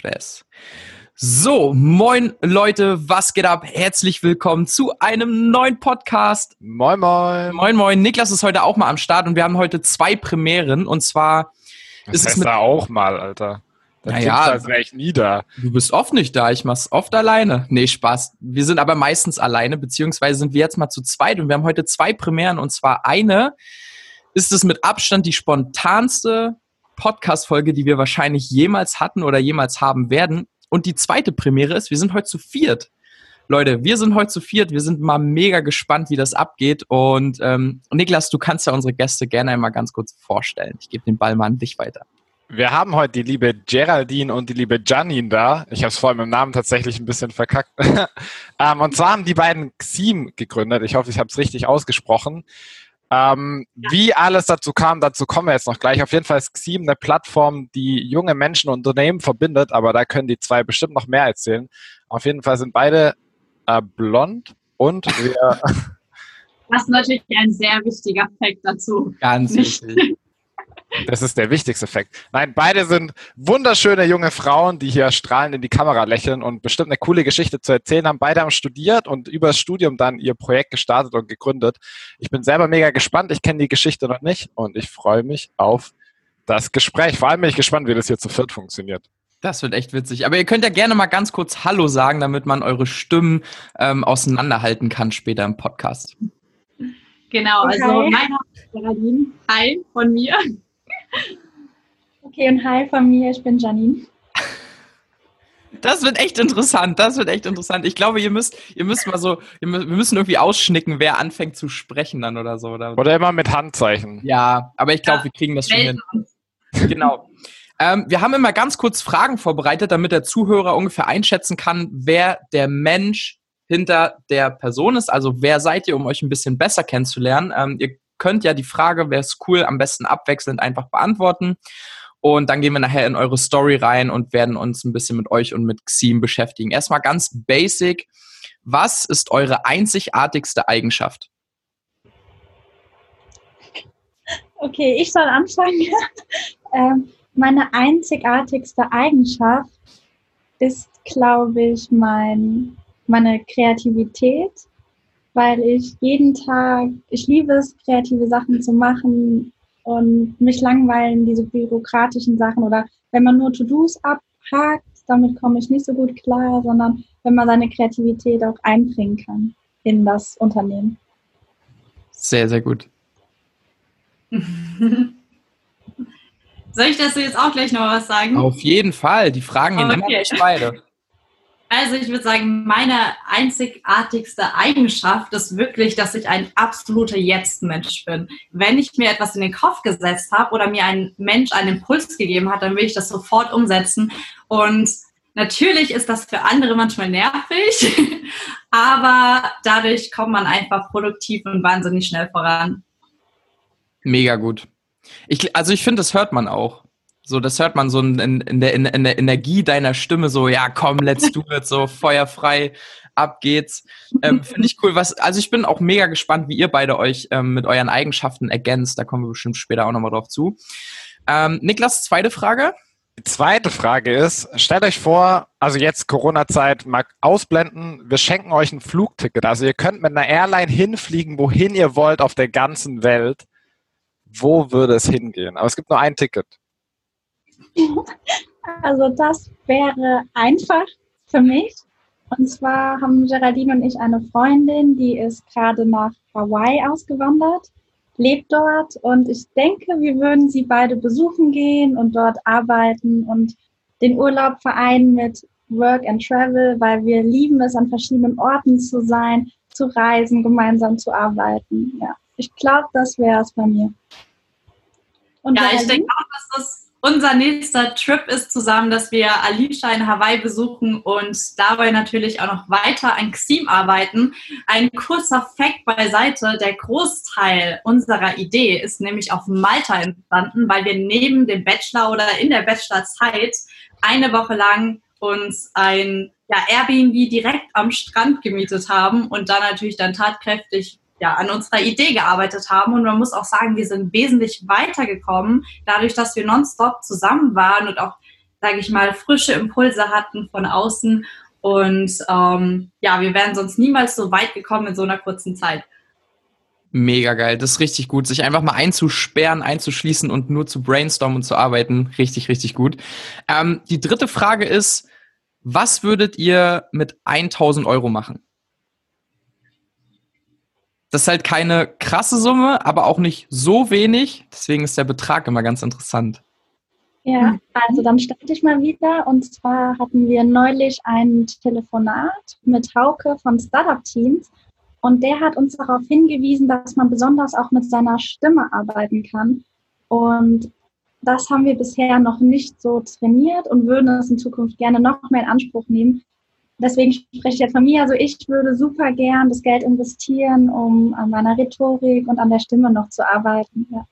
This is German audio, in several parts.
tres. So, moin Leute, was geht ab? Herzlich willkommen zu einem neuen Podcast. Moin, moin. Moin, moin. Niklas ist heute auch mal am Start und wir haben heute zwei Premieren und zwar Das ist es heißt mit. da auch mal, Alter. Da Naja. als wäre ich nie da. Du bist oft nicht da, ich mach's oft alleine. Nee, Spaß. Wir sind aber meistens alleine, beziehungsweise sind wir jetzt mal zu zweit und wir haben heute zwei Premieren und zwar eine ist es mit Abstand die spontanste Podcast-Folge, die wir wahrscheinlich jemals hatten oder jemals haben werden. Und die zweite Premiere ist, wir sind heute zu viert. Leute, wir sind heute zu viert. Wir sind mal mega gespannt, wie das abgeht. Und ähm, Niklas, du kannst ja unsere Gäste gerne einmal ganz kurz vorstellen. Ich gebe den Ball mal an dich weiter. Wir haben heute die liebe Geraldine und die liebe Janine da. Ich habe es vor allem im Namen tatsächlich ein bisschen verkackt. ähm, und zwar haben die beiden Xim gegründet. Ich hoffe, ich habe es richtig ausgesprochen. Ähm, Wie alles dazu kam, dazu kommen wir jetzt noch gleich. Auf jeden Fall ist Xim eine Plattform, die junge Menschen und Unternehmen verbindet, aber da können die zwei bestimmt noch mehr erzählen. Auf jeden Fall sind beide äh, blond und wir Das ist natürlich ein sehr wichtiger Fakt dazu. Ganz Nicht- wichtig. Das ist der wichtigste Fakt. Nein, beide sind wunderschöne junge Frauen, die hier strahlend in die Kamera lächeln und bestimmt eine coole Geschichte zu erzählen haben. Beide haben studiert und übers Studium dann ihr Projekt gestartet und gegründet. Ich bin selber mega gespannt. Ich kenne die Geschichte noch nicht und ich freue mich auf das Gespräch. Vor allem bin ich gespannt, wie das hier zu viert funktioniert. Das wird echt witzig. Aber ihr könnt ja gerne mal ganz kurz Hallo sagen, damit man eure Stimmen ähm, auseinanderhalten kann später im Podcast. Genau, also Hi. mein Name ist Geraldine. Hi von mir. Okay, und hi von mir, ich bin Janine. Das wird echt interessant. Das wird echt interessant. Ich glaube, ihr müsst, ihr müsst mal so, wir müssen irgendwie ausschnicken, wer anfängt zu sprechen dann oder so. Oder? Oder immer mit Handzeichen. Ja, aber ich glaube, Ja, wir kriegen das schon hin. Genau. Ähm, wir haben immer ganz kurz Fragen vorbereitet, damit der Zuhörer ungefähr einschätzen kann, wer der Mensch hinter der Person ist. Also wer seid ihr, um euch ein bisschen besser kennenzulernen. Ähm, ihr könnt ja die Frage, wäre es cool, am besten abwechselnd einfach beantworten. Und dann gehen wir nachher in eure Story rein und werden uns ein bisschen mit euch und mit Xim beschäftigen. Erstmal ganz basic. Was ist eure einzigartigste Eigenschaft? Okay, ich soll anfangen. ähm, meine einzigartigste Eigenschaft ist, glaube ich, mein, meine Kreativität, weil ich jeden Tag, ich liebe es, kreative Sachen zu machen und mich langweilen diese bürokratischen Sachen oder wenn man nur To-Dos abhakt, damit komme ich nicht so gut klar, sondern wenn man seine Kreativität auch einbringen kann in das Unternehmen. Sehr, sehr gut. Soll ich dazu jetzt auch gleich noch was sagen? Auf jeden Fall. Die Fragen gehen immer Okay. durch beide. Also ich würde sagen, meine einzigartigste Eigenschaft ist wirklich, dass ich ein absoluter Jetzt-Mensch bin. Wenn ich mir etwas in den Kopf gesetzt habe oder mir ein Mensch einen Impuls gegeben hat, dann will ich das sofort umsetzen. Und natürlich ist das für andere manchmal nervig, aber dadurch kommt man einfach produktiv und wahnsinnig schnell voran. Mega gut. Ich, also ich finde, das hört man auch. So, das hört man so in, in, der, in, in der Energie deiner Stimme, so, ja, komm, let's do it, so feuerfrei, ab geht's. Ähm, finde ich cool. Was, also ich bin auch mega gespannt, wie ihr beide euch ähm, mit euren Eigenschaften ergänzt. Da kommen wir bestimmt später auch nochmal drauf zu. Ähm, Niklas, zweite Frage. Die zweite Frage ist, stellt euch vor, also jetzt Corona-Zeit, mal ausblenden, wir schenken euch ein Flugticket. Also ihr könnt mit einer Airline hinfliegen, wohin ihr wollt auf der ganzen Welt. Wo würde es hingehen? Aber es gibt nur ein Ticket. Also das wäre einfach für mich. Und zwar haben Geraldine und ich eine Freundin, die ist gerade nach Hawaii ausgewandert, lebt dort und ich denke, wir würden sie beide besuchen gehen und dort arbeiten und den Urlaub vereinen mit Work and Travel, weil wir lieben es, an verschiedenen Orten zu sein, zu reisen, gemeinsam zu arbeiten. Ja, ich glaube, das wäre es bei mir. Und Ja, ich denke auch, dass das unser nächster Trip ist zusammen, dass wir Alicia in Hawaii besuchen und dabei natürlich auch noch weiter an Xim arbeiten. Ein kurzer Fact beiseite, der Großteil unserer Idee ist nämlich auf Malta entstanden, weil wir neben dem Bachelor oder in der Bachelorzeit eine Woche lang uns ein ja, Airbnb direkt am Strand gemietet haben und dann natürlich dann tatkräftig ja, an unserer Idee gearbeitet haben. Und man muss auch sagen, wir sind wesentlich weitergekommen, dadurch, dass wir nonstop zusammen waren und auch sage ich mal, frische Impulse hatten von außen. Und ähm, ja, wir wären sonst niemals so weit gekommen in so einer kurzen Zeit. Mega geil, das ist richtig gut. Sich einfach mal einzusperren, einzuschließen und nur zu brainstormen und zu arbeiten, richtig, richtig gut. Ähm, die dritte Frage ist, was würdet ihr mit 1000 Euro machen? Das ist halt keine krasse Summe, aber auch nicht so wenig. Deswegen ist der Betrag immer ganz interessant. Ja, also dann starte ich mal wieder. Und zwar hatten wir neulich ein Telefonat mit Hauke von Startup Teams. Und der hat uns darauf hingewiesen, dass man besonders auch mit seiner Stimme arbeiten kann. Und das haben wir bisher noch nicht so trainiert und würden es in Zukunft gerne noch mehr in Anspruch nehmen. Deswegen spreche ich jetzt von mir. Also ich würde super gern das Geld investieren, um an meiner Rhetorik und an der Stimme noch zu arbeiten. Ja.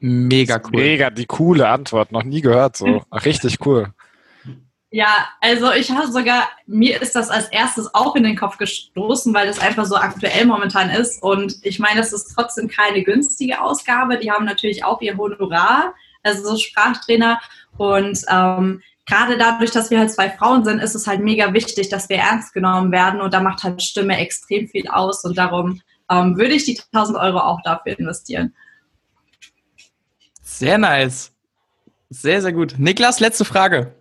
Mega cool. Mega, die coole Antwort. Noch nie gehört so. Ach, richtig cool. Ja, also ich habe sogar, mir ist das als erstes auch in den Kopf gestoßen, weil das einfach so aktuell momentan ist. Und ich meine, das ist trotzdem keine günstige Ausgabe. Die haben natürlich auch ihr Honorar, also so Sprachtrainer. Und ähm, gerade dadurch, dass wir halt zwei Frauen sind, ist es halt mega wichtig, dass wir ernst genommen werden. Und da macht halt Stimme extrem viel aus. Und darum ähm, würde ich die 1000 Euro auch dafür investieren. Sehr nice. Sehr, sehr gut. Niklas, letzte Frage.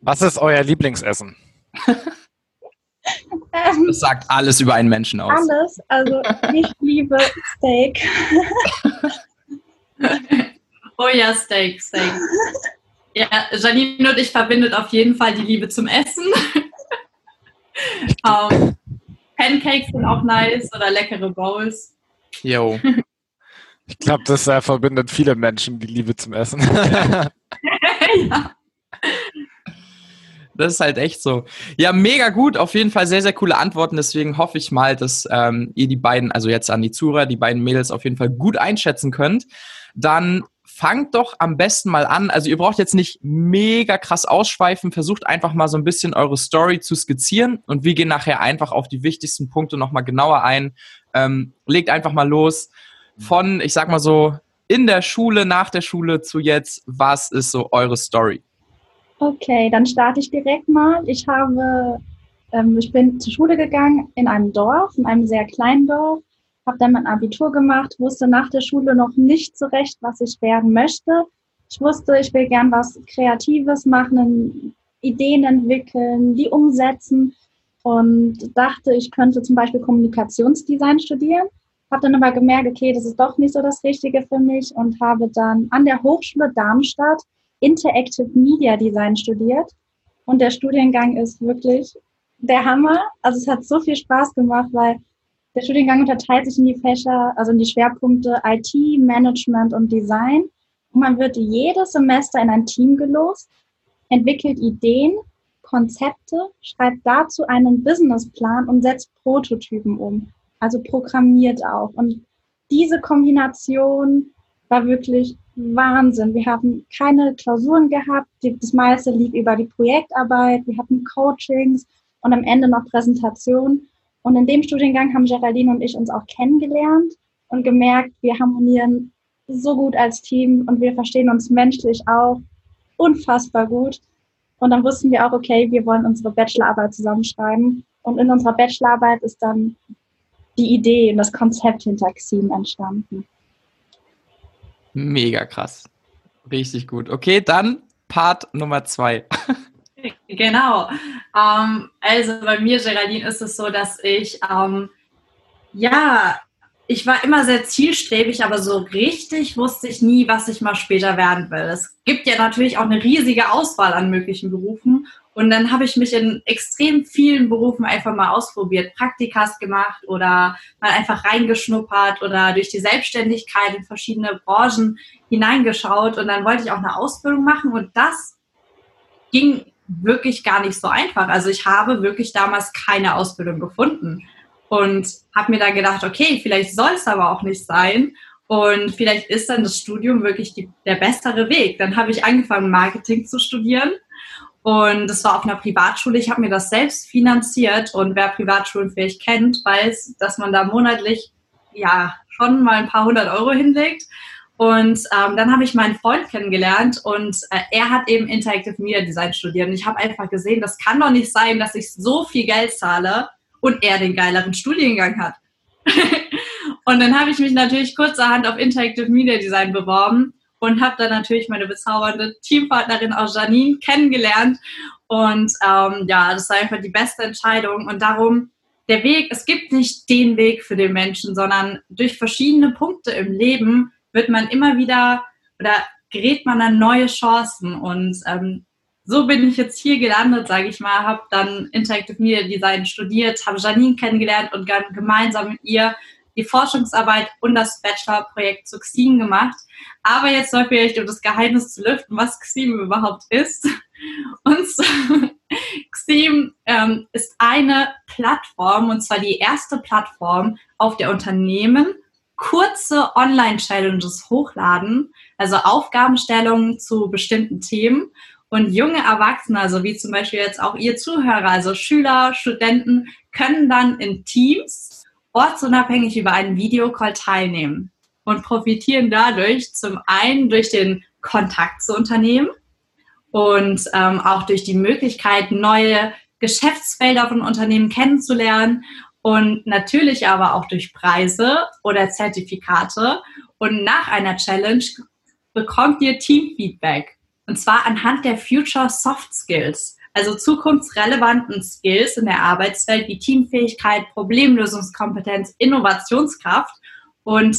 Was ist euer Lieblingsessen? Das sagt alles über einen Menschen aus. Alles. Also ich liebe Steak. oh ja, Steak, Steak. Ja, Janine und ich verbindet auf jeden Fall die Liebe zum Essen. um, ähm, Pancakes sind auch nice oder leckere Bowls. Jo. Ich glaube, das äh, verbindet viele Menschen, die Liebe zum Essen. ja. Das ist halt echt so. Ja, mega gut. Auf jeden Fall sehr, sehr coole Antworten. Deswegen hoffe ich mal, dass ähm, ihr die beiden, also jetzt an die Zuhörer, die beiden Mädels auf jeden Fall gut einschätzen könnt. Dann fangt doch am besten mal an. Also ihr braucht jetzt nicht mega krass ausschweifen. Versucht einfach mal so ein bisschen eure Story zu skizzieren. Und wir gehen nachher einfach auf die wichtigsten Punkte nochmal genauer ein. Ähm, legt einfach mal los. Von, ich sag mal so, in der Schule, nach der Schule zu jetzt. Was ist so eure Story? Okay, dann starte ich direkt mal. Ich habe, ähm, ich bin zur Schule gegangen in einem Dorf, in einem sehr kleinen Dorf, habe dann mein Abitur gemacht, wusste nach der Schule noch nicht so recht, was ich werden möchte. Ich wusste, ich will gern was Kreatives machen, Ideen entwickeln, die umsetzen und dachte, ich könnte zum Beispiel Kommunikationsdesign studieren. Habe dann aber gemerkt, okay, das ist doch nicht so das Richtige für mich und habe dann an der Hochschule Darmstadt Interactive Media Design studiert. Und der Studiengang ist wirklich der Hammer. Also es hat so viel Spaß gemacht, weil der Studiengang unterteilt sich in die Fächer, also in die Schwerpunkte IT, Management und Design. Und man wird jedes Semester in ein Team gelost, entwickelt Ideen, Konzepte, schreibt dazu einen Businessplan und setzt Prototypen um. Also programmiert auch. Und diese Kombination war wirklich Wahnsinn. Wir haben keine Klausuren gehabt. Das meiste lief über die Projektarbeit. Wir hatten Coachings und am Ende noch Präsentationen. Und in dem Studiengang haben Geraldine und ich uns auch kennengelernt und gemerkt, wir harmonieren so gut als Team und wir verstehen uns menschlich auch unfassbar gut. Und dann wussten wir auch, okay, wir wollen unsere Bachelorarbeit zusammenschreiben. Und in unserer Bachelorarbeit ist dann die Idee und das Konzept hinter Xim entstanden. Mega krass. Richtig gut. Okay, dann Part Nummer zwei. Genau. Ähm, also bei mir, Geraldine, ist es so, dass ich, ähm, ja, ich war immer sehr zielstrebig, aber so richtig wusste ich nie, was ich mal später werden will. Es gibt ja natürlich auch eine riesige Auswahl an möglichen Berufen und dann habe ich mich in extrem vielen Berufen einfach mal ausprobiert, Praktikas gemacht oder mal einfach reingeschnuppert oder durch die Selbstständigkeit in verschiedene Branchen hineingeschaut. Und dann wollte ich auch eine Ausbildung machen und das ging wirklich gar nicht so einfach. Also ich habe wirklich damals keine Ausbildung gefunden und habe mir dann gedacht, okay, vielleicht soll es aber auch nicht sein. Und vielleicht ist dann das Studium wirklich die, der bessere Weg. Dann habe ich angefangen, Marketing zu studieren und das war auf einer Privatschule. Ich habe mir das selbst finanziert. Und wer Privatschulen vielleicht kennt, weiß, dass man da monatlich ja schon mal ein paar hundert Euro hinlegt. Und ähm, dann habe ich meinen Freund kennengelernt und äh, er hat eben Interactive Media Design studiert. Und ich habe einfach gesehen, das kann doch nicht sein, dass ich so viel Geld zahle und er den geileren Studiengang hat. und dann habe ich mich natürlich kurzerhand auf Interactive Media Design beworben und habe dann natürlich meine bezaubernde Teampartnerin auch Janine kennengelernt. Und ähm, ja, das war einfach die beste Entscheidung. Und darum der Weg, es gibt nicht den Weg für den Menschen, sondern durch verschiedene Punkte im Leben wird man immer wieder oder gerät man an neue Chancen. Und ähm, so bin ich jetzt hier gelandet, sage ich mal, habe dann Interactive Media Design studiert, habe Janine kennengelernt und dann gemeinsam mit ihr die Forschungsarbeit und das Bachelorprojekt zu Xim gemacht. Aber jetzt soll vielleicht, um das Geheimnis zu lüften, was Xim überhaupt ist. Und Xim ähm, ist eine Plattform, und zwar die erste Plattform, auf der Unternehmen kurze Online-Challenges hochladen, also Aufgabenstellungen zu bestimmten Themen. Und junge Erwachsene, also wie zum Beispiel jetzt auch ihr Zuhörer, also Schüler, Studenten, können dann in Teams ortsunabhängig über einen Videocall teilnehmen und profitieren dadurch zum einen durch den Kontakt zu Unternehmen und ähm, auch durch die Möglichkeit, neue Geschäftsfelder von Unternehmen kennenzulernen und natürlich aber auch durch Preise oder Zertifikate. Und nach einer Challenge bekommt ihr Teamfeedback. Und zwar anhand der Future Soft Skills, also zukunftsrelevanten Skills in der Arbeitswelt wie Teamfähigkeit, Problemlösungskompetenz, Innovationskraft und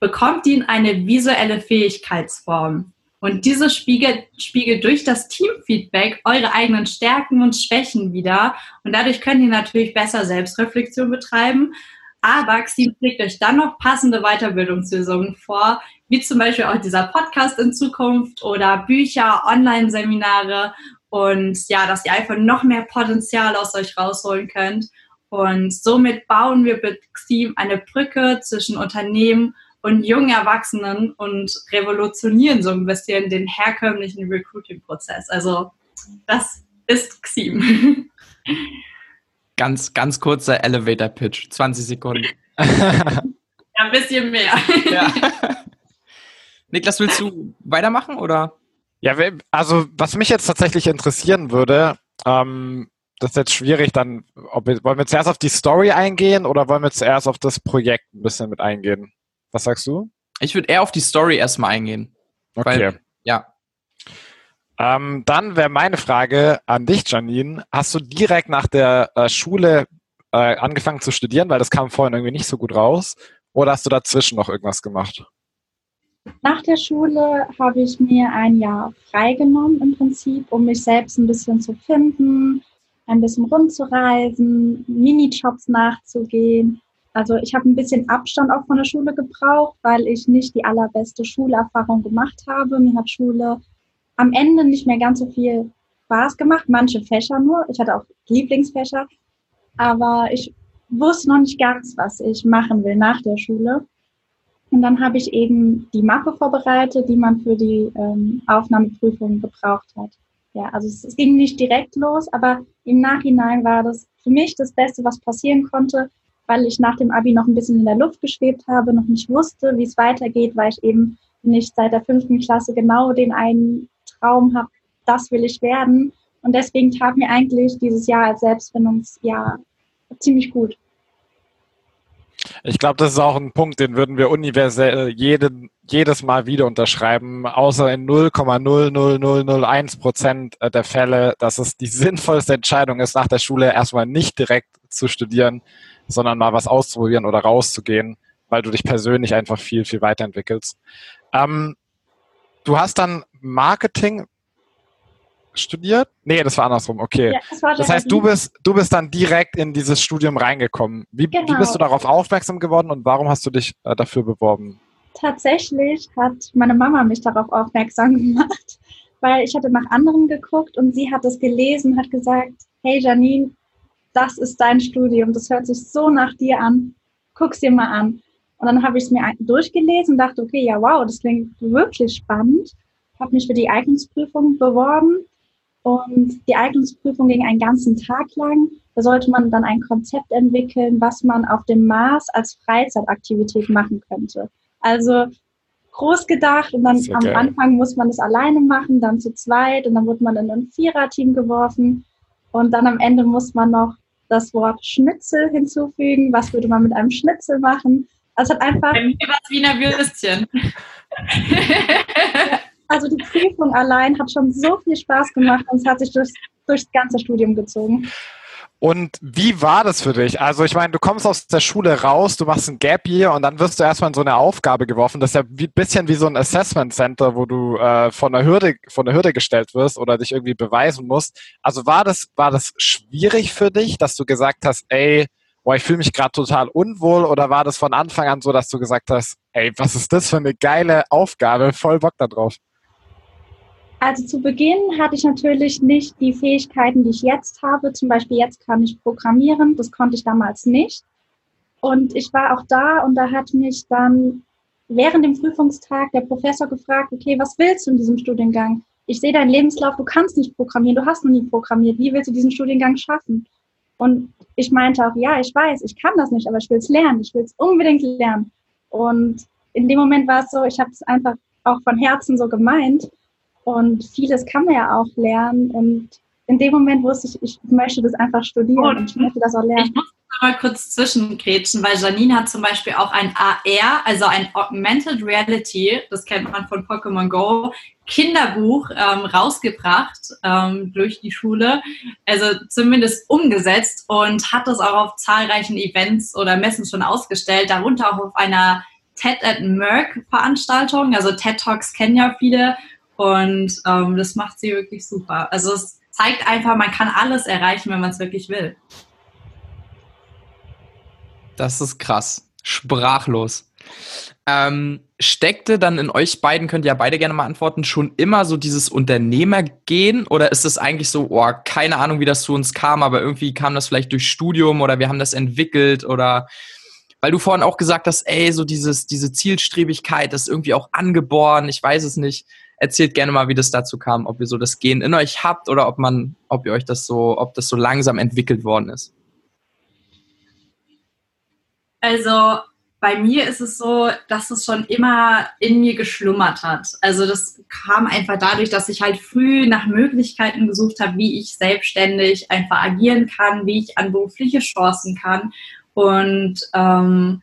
bekommt ihn eine visuelle Fähigkeitsform. Und diese spiegelt, spiegelt durch das Teamfeedback eure eigenen Stärken und Schwächen wieder. Und dadurch könnt ihr natürlich besser Selbstreflexion betreiben. Aber Xim schlägt euch dann noch passende Weiterbildungslösungen vor, wie zum Beispiel auch dieser Podcast in Zukunft oder Bücher, Online-Seminare und ja, dass ihr einfach noch mehr Potenzial aus euch rausholen könnt. Und somit bauen wir mit Xim eine Brücke zwischen Unternehmen und jungen Erwachsenen und revolutionieren so ein bisschen den herkömmlichen Recruiting-Prozess. Also das ist Xim. Ganz, ganz kurzer Elevator-Pitch, 20 Sekunden. ja, ein bisschen mehr. Ja. Niklas, willst du weitermachen oder? Ja, also was mich jetzt tatsächlich interessieren würde, ähm, das ist jetzt schwierig, dann, ob wir, wollen wir zuerst auf die Story eingehen oder wollen wir zuerst auf das Projekt ein bisschen mit eingehen? Was sagst du? Ich würde eher auf die Story erstmal eingehen. Okay. Weil, ja. Ähm, dann wäre meine Frage an dich, Janine. Hast du direkt nach der äh, Schule äh, angefangen zu studieren, weil das kam vorhin irgendwie nicht so gut raus? Oder hast du dazwischen noch irgendwas gemacht? Nach der Schule habe ich mir ein Jahr freigenommen im Prinzip, um mich selbst ein bisschen zu finden, ein bisschen rumzureisen, Minijobs nachzugehen also ich habe ein bisschen Abstand auch von der Schule gebraucht, weil ich nicht die allerbeste Schulerfahrung gemacht habe. Mir hat Schule am Ende nicht mehr ganz so viel Spaß gemacht, manche Fächer nur. Ich hatte auch Lieblingsfächer, aber ich wusste noch nicht ganz, was ich machen will nach der Schule. Und dann habe ich eben die Mappe vorbereitet, die man für die ähm, Aufnahmeprüfung gebraucht hat. Ja, also es, es ging nicht direkt los, aber im Nachhinein war das für mich das Beste, was passieren konnte, weil ich nach dem Abi noch ein bisschen in der Luft geschwebt habe, noch nicht wusste, wie es weitergeht, weil ich eben nicht seit der fünften Klasse genau den einen Traum habe, das will ich werden. Und deswegen tat mir eigentlich dieses Jahr als Selbstfindungsjahr ziemlich gut. Ich glaube, das ist auch ein Punkt, den würden wir universell jeden, jedes Mal wieder unterschreiben, außer in 0,00001 Prozent der Fälle, dass es die sinnvollste Entscheidung ist, nach der Schule erstmal nicht direkt zu studieren, sondern mal was auszuprobieren oder rauszugehen, weil du dich persönlich einfach viel, viel weiterentwickelst. Ähm, du hast dann Marketing studiert? Nee, das war andersrum, okay. Ja, das, das, heißt, du bist, du bist dann direkt in dieses Studium reingekommen. Wie, genau. wie bist du darauf aufmerksam geworden und warum hast du dich äh, dafür beworben? Tatsächlich hat meine Mama mich darauf aufmerksam gemacht, weil ich hatte nach anderen geguckt und sie hat es gelesen, hat gesagt, hey Janine, das ist dein Studium, das hört sich so nach dir an, guck's dir mal an. Und dann habe ich es mir durchgelesen und dachte, okay, ja, wow, das klingt wirklich spannend. Habe mich für die Eignungsprüfung beworben und die Eignungsprüfung ging einen ganzen Tag lang. Da sollte man dann ein Konzept entwickeln, was man auf dem Mars als Freizeitaktivität machen könnte. Also groß gedacht und dann So am geil. Anfang muss man es alleine machen, dann zu zweit und dann wird man in ein Viererteam geworfen und dann am Ende muss man noch das Wort Schnitzel hinzufügen. Was würde man mit einem Schnitzel machen? Also hat einfach, Bei mir war es Wiener Würstchen. also die Prüfung allein hat schon so viel Spaß gemacht und es hat sich durchs, durchs ganze Studium gezogen. Und wie war das für dich? Also ich meine, du kommst aus der Schule raus, du machst ein Gap Year und dann wirst du erstmal in so eine Aufgabe geworfen. Das ist ja ein bisschen wie so ein Assessment Center, wo du äh, von der Hürde von der Hürde gestellt wirst oder dich irgendwie beweisen musst. Also war das war das schwierig für dich, dass du gesagt hast, ey, boah, ich fühle mich gerade total unwohl oder war das von Anfang an so, dass du gesagt hast, ey, was ist das für eine geile Aufgabe, voll Bock da drauf? Also zu Beginn hatte ich natürlich nicht die Fähigkeiten, die ich jetzt habe. Zum Beispiel jetzt kann ich programmieren, das konnte ich damals nicht. Und ich war auch da und da hat mich dann während dem Prüfungstag der Professor gefragt, okay, was willst du in diesem Studiengang? Ich sehe deinen Lebenslauf, du kannst nicht programmieren, du hast noch nie programmiert. Wie willst du diesen Studiengang schaffen? Und ich meinte auch, ja, ich weiß, ich kann das nicht, aber ich will es lernen, ich will es unbedingt lernen. Und in dem Moment war es so, ich habe es einfach auch von Herzen so gemeint. Und vieles kann man ja auch lernen. Und in dem Moment wusste ich, ich möchte das einfach studieren Und- ich möchte das auch Ich lernen. muss mal kurz zwischengrätschen, weil Janine hat zum Beispiel auch ein AR, also ein Augmented Reality, das kennt man von Pokémon Go, Kinderbuch ähm, rausgebracht ähm, durch die Schule, also zumindest umgesetzt und hat das auch auf zahlreichen Events oder Messen schon ausgestellt, darunter auch auf einer TED at Merck Veranstaltung. Also TED Talks kennen ja viele und ähm, das macht sie wirklich super. Also es zeigt einfach, man kann alles erreichen, wenn man es wirklich will. Das ist krass. Sprachlos. Ähm, steckte dann in euch beiden, könnt ihr ja beide gerne mal antworten, schon immer so dieses Unternehmergehen oder ist es eigentlich so, oh, keine Ahnung, wie das zu uns kam, aber irgendwie kam das vielleicht durch Studium oder wir haben das entwickelt oder weil du vorhin auch gesagt hast, ey, so dieses, diese Zielstrebigkeit ist irgendwie auch angeboren, ich weiß es nicht. Erzählt gerne mal, wie das dazu kam, ob ihr so das Gen in euch habt oder ob man, ob ihr euch das so, ob das so langsam entwickelt worden ist. Also bei mir ist es so, dass es schon immer in mir geschlummert hat. Also das kam einfach dadurch, dass ich halt früh nach Möglichkeiten gesucht habe, wie ich selbstständig einfach agieren kann, wie ich an berufliche Chancen kann. Und ähm,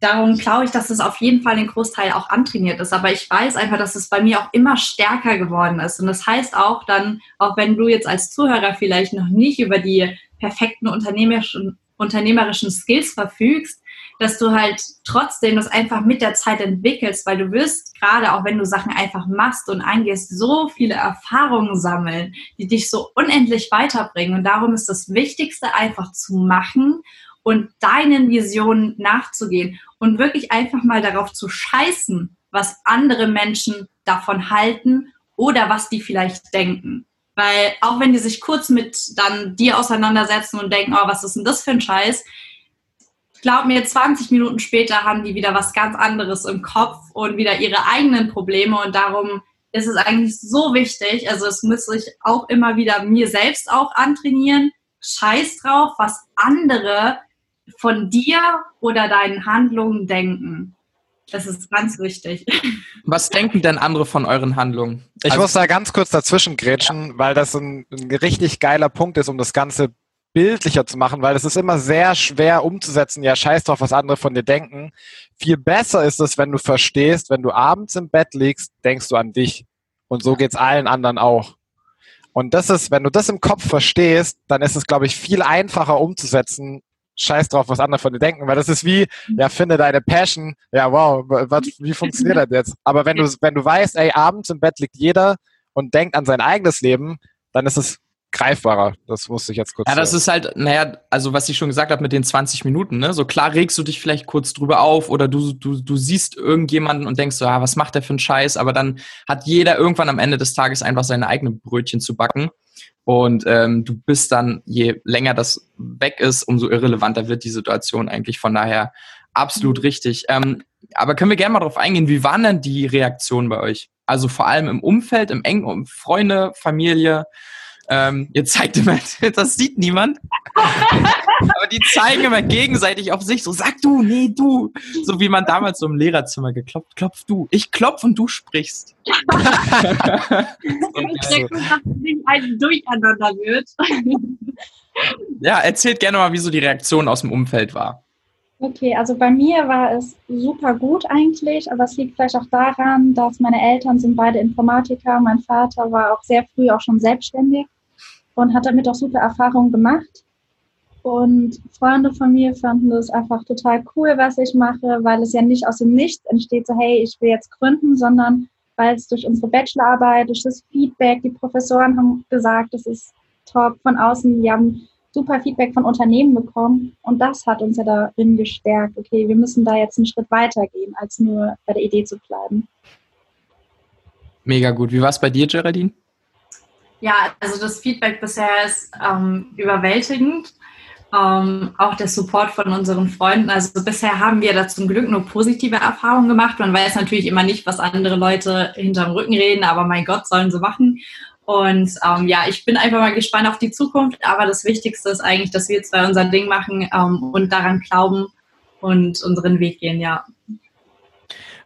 darum glaube ich, dass es auf jeden Fall den Großteil auch antrainiert ist. Aber ich weiß einfach, dass es bei mir auch immer stärker geworden ist. Und das heißt auch dann, auch wenn du jetzt als Zuhörer vielleicht noch nicht über die perfekten unternehmerischen, unternehmerischen Skills verfügst, dass du halt trotzdem das einfach mit der Zeit entwickelst, weil du wirst gerade auch wenn du Sachen einfach machst und angehst, so viele Erfahrungen sammeln, die dich so unendlich weiterbringen. Und darum ist das Wichtigste einfach zu machen und deinen Visionen nachzugehen und wirklich einfach mal darauf zu scheißen, was andere Menschen davon halten oder was die vielleicht denken. Weil auch wenn die sich kurz mit dann dir auseinandersetzen und denken, oh, was ist denn das für ein Scheiß, glaub mir, 20 Minuten später haben die wieder was ganz anderes im Kopf und wieder ihre eigenen Probleme und darum ist es eigentlich so wichtig, also es muss ich auch immer wieder mir selbst auch antrainieren, scheiß drauf, was andere von dir oder deinen Handlungen denken. Das ist ganz wichtig. Was denken denn andere von euren Handlungen? Ich Also- muss da ganz kurz dazwischen grätschen, weil das ein, ein richtig geiler Punkt ist, um das Ganze bildlicher zu machen, weil es ist immer sehr schwer umzusetzen, ja, scheiß drauf, was andere von dir denken. Viel besser ist es, wenn du verstehst, wenn du abends im Bett liegst, denkst du an dich. Und so geht's allen anderen auch. Und das ist, wenn du das im Kopf verstehst, dann ist es, glaube ich, viel einfacher umzusetzen, scheiß drauf, was andere von dir denken, weil das ist wie, ja, finde deine Passion, ja, wow, was, wie funktioniert das jetzt? Aber wenn du, wenn du weißt, ey, abends im Bett liegt jeder und denkt an sein eigenes Leben, dann ist es greifbarer. Das musste ich jetzt kurz Ja, das ist halt, naja, also was ich schon gesagt habe mit den 20 Minuten, ne? So klar regst du dich vielleicht kurz drüber auf oder du, du, du siehst irgendjemanden und denkst so, ja, was macht der für einen Scheiß? Aber dann hat jeder irgendwann am Ende des Tages einfach seine eigenen Brötchen zu backen. Und ähm, du bist dann, je länger das weg ist, umso irrelevanter wird die Situation eigentlich. Von daher absolut richtig. Ähm, aber können wir gerne mal drauf eingehen, wie waren denn die Reaktionen bei euch? Also vor allem im Umfeld, im engen Freunde, Familie, Ähm, ihr zeigt immer, das sieht niemand. Aber die zeigen immer gegenseitig auf sich, so sag du, nee, du. So wie man damals so im Lehrerzimmer geklopft, klopf du. Ich klopf und du sprichst. Ich denke, dass es ein Durcheinander wird. Ja, erzählt gerne mal, wie so die Reaktion aus dem Umfeld war. Okay, also bei mir war es super gut eigentlich, aber es liegt vielleicht auch daran, dass meine Eltern sind beide Informatiker. Mein Vater war auch sehr früh auch schon selbstständig und hat damit auch super Erfahrungen gemacht. Und Freunde von mir fanden es einfach total cool, was ich mache, weil es ja nicht aus dem Nichts entsteht, so hey, ich will jetzt gründen, sondern weil es durch unsere Bachelorarbeit, durch das Feedback, die Professoren haben gesagt, das ist top von außen, wir haben super Feedback von Unternehmen bekommen und das hat uns ja darin gestärkt, okay, wir müssen da jetzt einen Schritt weiter gehen, als nur bei der Idee zu bleiben. Mega gut. Wie war es bei dir, Geraldine? Ja, also das Feedback bisher ist ähm, überwältigend. Ähm, auch der Support von unseren Freunden. Also bisher haben wir da zum Glück nur positive Erfahrungen gemacht. Man weiß natürlich immer nicht, was andere Leute hinterm Rücken reden, aber mein Gott, sollen sie machen. Und ähm, ja, ich bin einfach mal gespannt auf die Zukunft. Aber das Wichtigste ist eigentlich, dass wir zwei unser Ding machen ähm, und daran glauben und unseren Weg gehen, ja.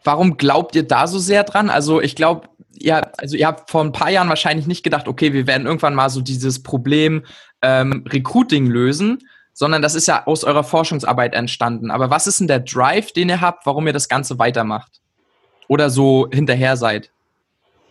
Warum glaubt ihr da so sehr dran? Also ich glaube, ja, also ihr habt vor ein paar Jahren wahrscheinlich nicht gedacht, okay, wir werden irgendwann mal so dieses Problem ähm, Recruiting lösen, sondern das ist ja aus eurer Forschungsarbeit entstanden. Aber was ist denn der Drive, den ihr habt, warum ihr das Ganze weitermacht? Oder so hinterher seid?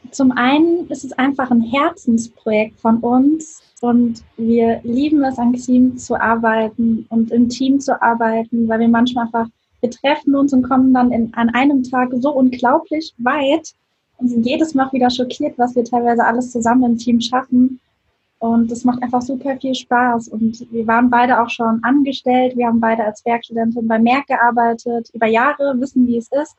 Zum einen ist es einfach ein Herzensprojekt von uns und wir lieben es, an Team zu arbeiten und im Team zu arbeiten, weil wir manchmal einfach, wir treffen uns und kommen dann in, an einem Tag so unglaublich weit und sind jedes Mal wieder schockiert, was wir teilweise alles zusammen im Team schaffen. Und das macht einfach super viel Spaß. Und wir waren beide auch schon angestellt. Wir haben beide als Werkstudentin bei Merck gearbeitet, über Jahre, wissen, wie es ist.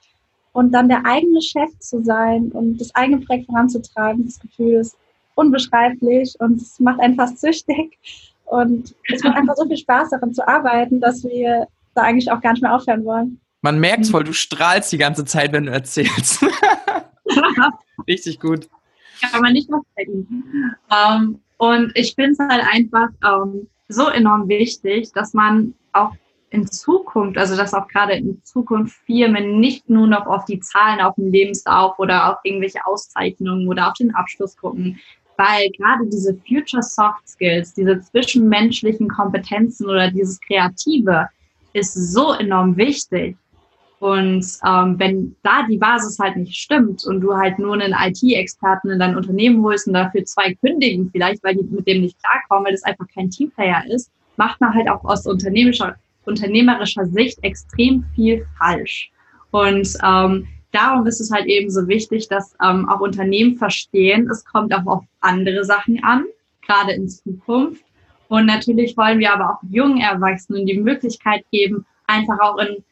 Und dann der eigene Chef zu sein und das eigene Projekt voranzutragen, das Gefühl ist unbeschreiblich und es macht einen fast süchtig. Und es macht einfach so viel Spaß daran zu arbeiten, dass wir da eigentlich auch gar nicht mehr aufhören wollen. Man merkt voll, du strahlst die ganze Zeit, wenn du erzählst. Richtig gut. Kann man nicht verstecken. Ähm, und ich finde es halt einfach ähm, so enorm wichtig, dass man auch in Zukunft, also dass auch gerade in Zukunft Firmen nicht nur noch auf die Zahlen auf dem Lebenslauf oder auf irgendwelche Auszeichnungen oder auf den Abschluss gucken, weil gerade diese Future Soft Skills, diese zwischenmenschlichen Kompetenzen oder dieses Kreative ist so enorm wichtig. Und ähm, wenn da die Basis halt nicht stimmt und du halt nur einen IT-Experten in dein Unternehmen holst und dafür zwei kündigen vielleicht, weil die mit dem nicht klarkommen, weil das einfach kein Teamplayer ist, macht man halt auch aus unternehmerischer, unternehmerischer Sicht extrem viel falsch. Und ähm, darum ist es halt eben so wichtig, dass ähm, auch Unternehmen verstehen, es kommt auch auf andere Sachen an, gerade in Zukunft. Und natürlich wollen wir aber auch jungen Erwachsenen die Möglichkeit geben, einfach auch in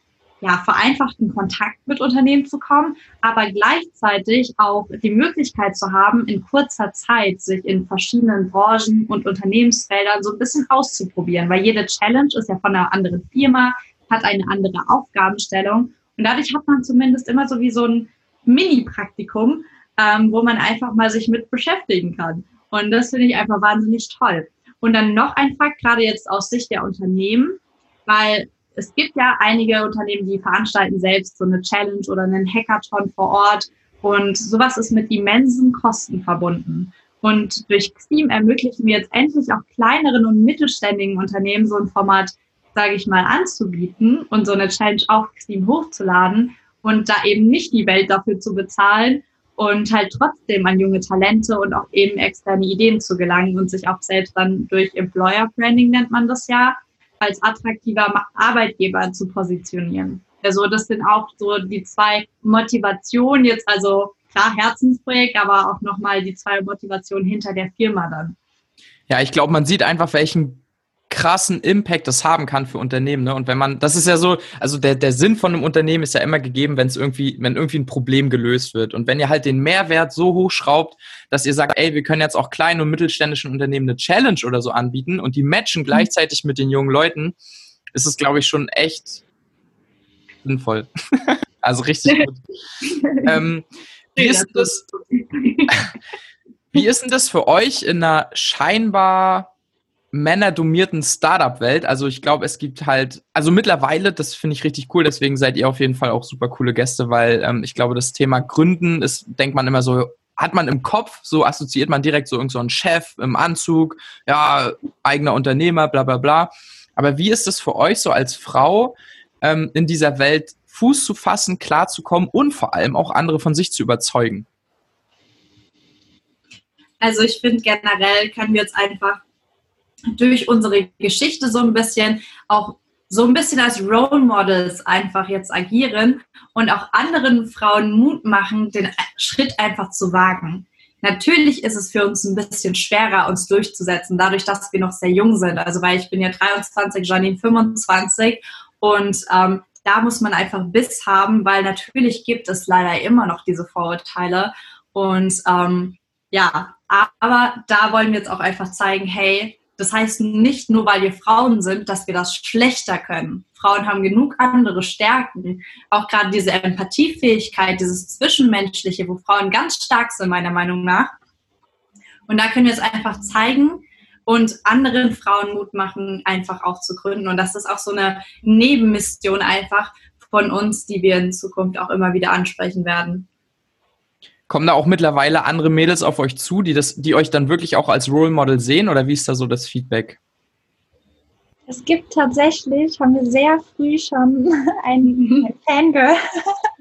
ja, vereinfachten Kontakt mit Unternehmen zu kommen, aber gleichzeitig auch die Möglichkeit zu haben, in kurzer Zeit sich in verschiedenen Branchen und Unternehmensfeldern so ein bisschen auszuprobieren, weil jede Challenge ist ja von einer anderen Firma, hat eine andere Aufgabenstellung und dadurch hat man zumindest immer so wie so ein Mini-Praktikum, ähm, wo man einfach mal sich mit beschäftigen kann. Und das finde ich einfach wahnsinnig toll. Und dann noch ein Fakt, gerade jetzt aus Sicht der Unternehmen, weil es gibt ja einige Unternehmen, die veranstalten selbst so eine Challenge oder einen Hackathon vor Ort. Und sowas ist mit immensen Kosten verbunden. Und durch Xteam ermöglichen wir jetzt endlich auch kleineren und mittelständigen Unternehmen so ein Format, sage ich mal, anzubieten und so eine Challenge auf Xteam hochzuladen und da eben nicht die Welt dafür zu bezahlen und halt trotzdem an junge Talente und auch eben externe Ideen zu gelangen und sich auch selbst dann durch Employer Branding nennt man das ja, als attraktiver Arbeitgeber zu positionieren. Also das sind auch so die zwei Motivationen jetzt, also klar Herzensprojekt, aber auch nochmal die zwei Motivationen hinter der Firma dann. Ja, ich glaube, man sieht einfach, welchen krassen Impact das haben kann für Unternehmen. Ne? Und wenn man, das ist ja so, also der, der Sinn von einem Unternehmen ist ja immer gegeben, wenn es irgendwie, wenn irgendwie ein Problem gelöst wird. Und wenn ihr halt den Mehrwert so hochschraubt, dass ihr sagt, ey, wir können jetzt auch kleinen und mittelständischen Unternehmen eine Challenge oder so anbieten und die matchen gleichzeitig mit den jungen Leuten, ist es, glaube ich, schon echt sinnvoll. also richtig gut. ähm, wie ist das? Wie ist denn das für euch in einer scheinbar männerdomierten Startup-Welt? Also ich glaube, es gibt halt, also mittlerweile, das finde ich richtig cool, deswegen seid ihr auf jeden Fall auch super coole Gäste, weil ähm, ich glaube, das Thema Gründen ist, denkt man immer so, hat man im Kopf, so assoziiert man direkt so irgendeinen so Chef im Anzug, ja, eigener Unternehmer, bla bla bla. Aber wie ist es für euch so als Frau ähm, in dieser Welt Fuß zu fassen, klarzukommen und vor allem auch andere von sich zu überzeugen? Also ich finde generell können wir jetzt einfach durch unsere Geschichte so ein bisschen auch so ein bisschen als Role Models einfach jetzt agieren und auch anderen Frauen Mut machen, den Schritt einfach zu wagen. Natürlich ist es für uns ein bisschen schwerer, uns durchzusetzen, dadurch, dass wir noch sehr jung sind. Also weil ich bin ja 23, Janine 25 und ähm, da muss man einfach Biss haben, weil natürlich gibt es leider immer noch diese Vorurteile. Und ähm, ja, aber da wollen wir jetzt auch einfach zeigen, hey, das heißt nicht nur, weil wir Frauen sind, dass wir das schlechter können. Frauen haben genug andere Stärken. Auch gerade diese Empathiefähigkeit, dieses Zwischenmenschliche, wo Frauen ganz stark sind, meiner Meinung nach. Und da können wir es einfach zeigen und anderen Frauen Mut machen, einfach auch zu gründen. Und das ist auch so eine Nebenmission einfach von uns, die wir in Zukunft auch immer wieder ansprechen werden. Kommen da auch mittlerweile andere Mädels auf euch zu, die, das, die euch dann wirklich auch als Role Model sehen oder wie ist da so das Feedback? Es gibt tatsächlich, haben wir sehr früh schon ein Fangirl.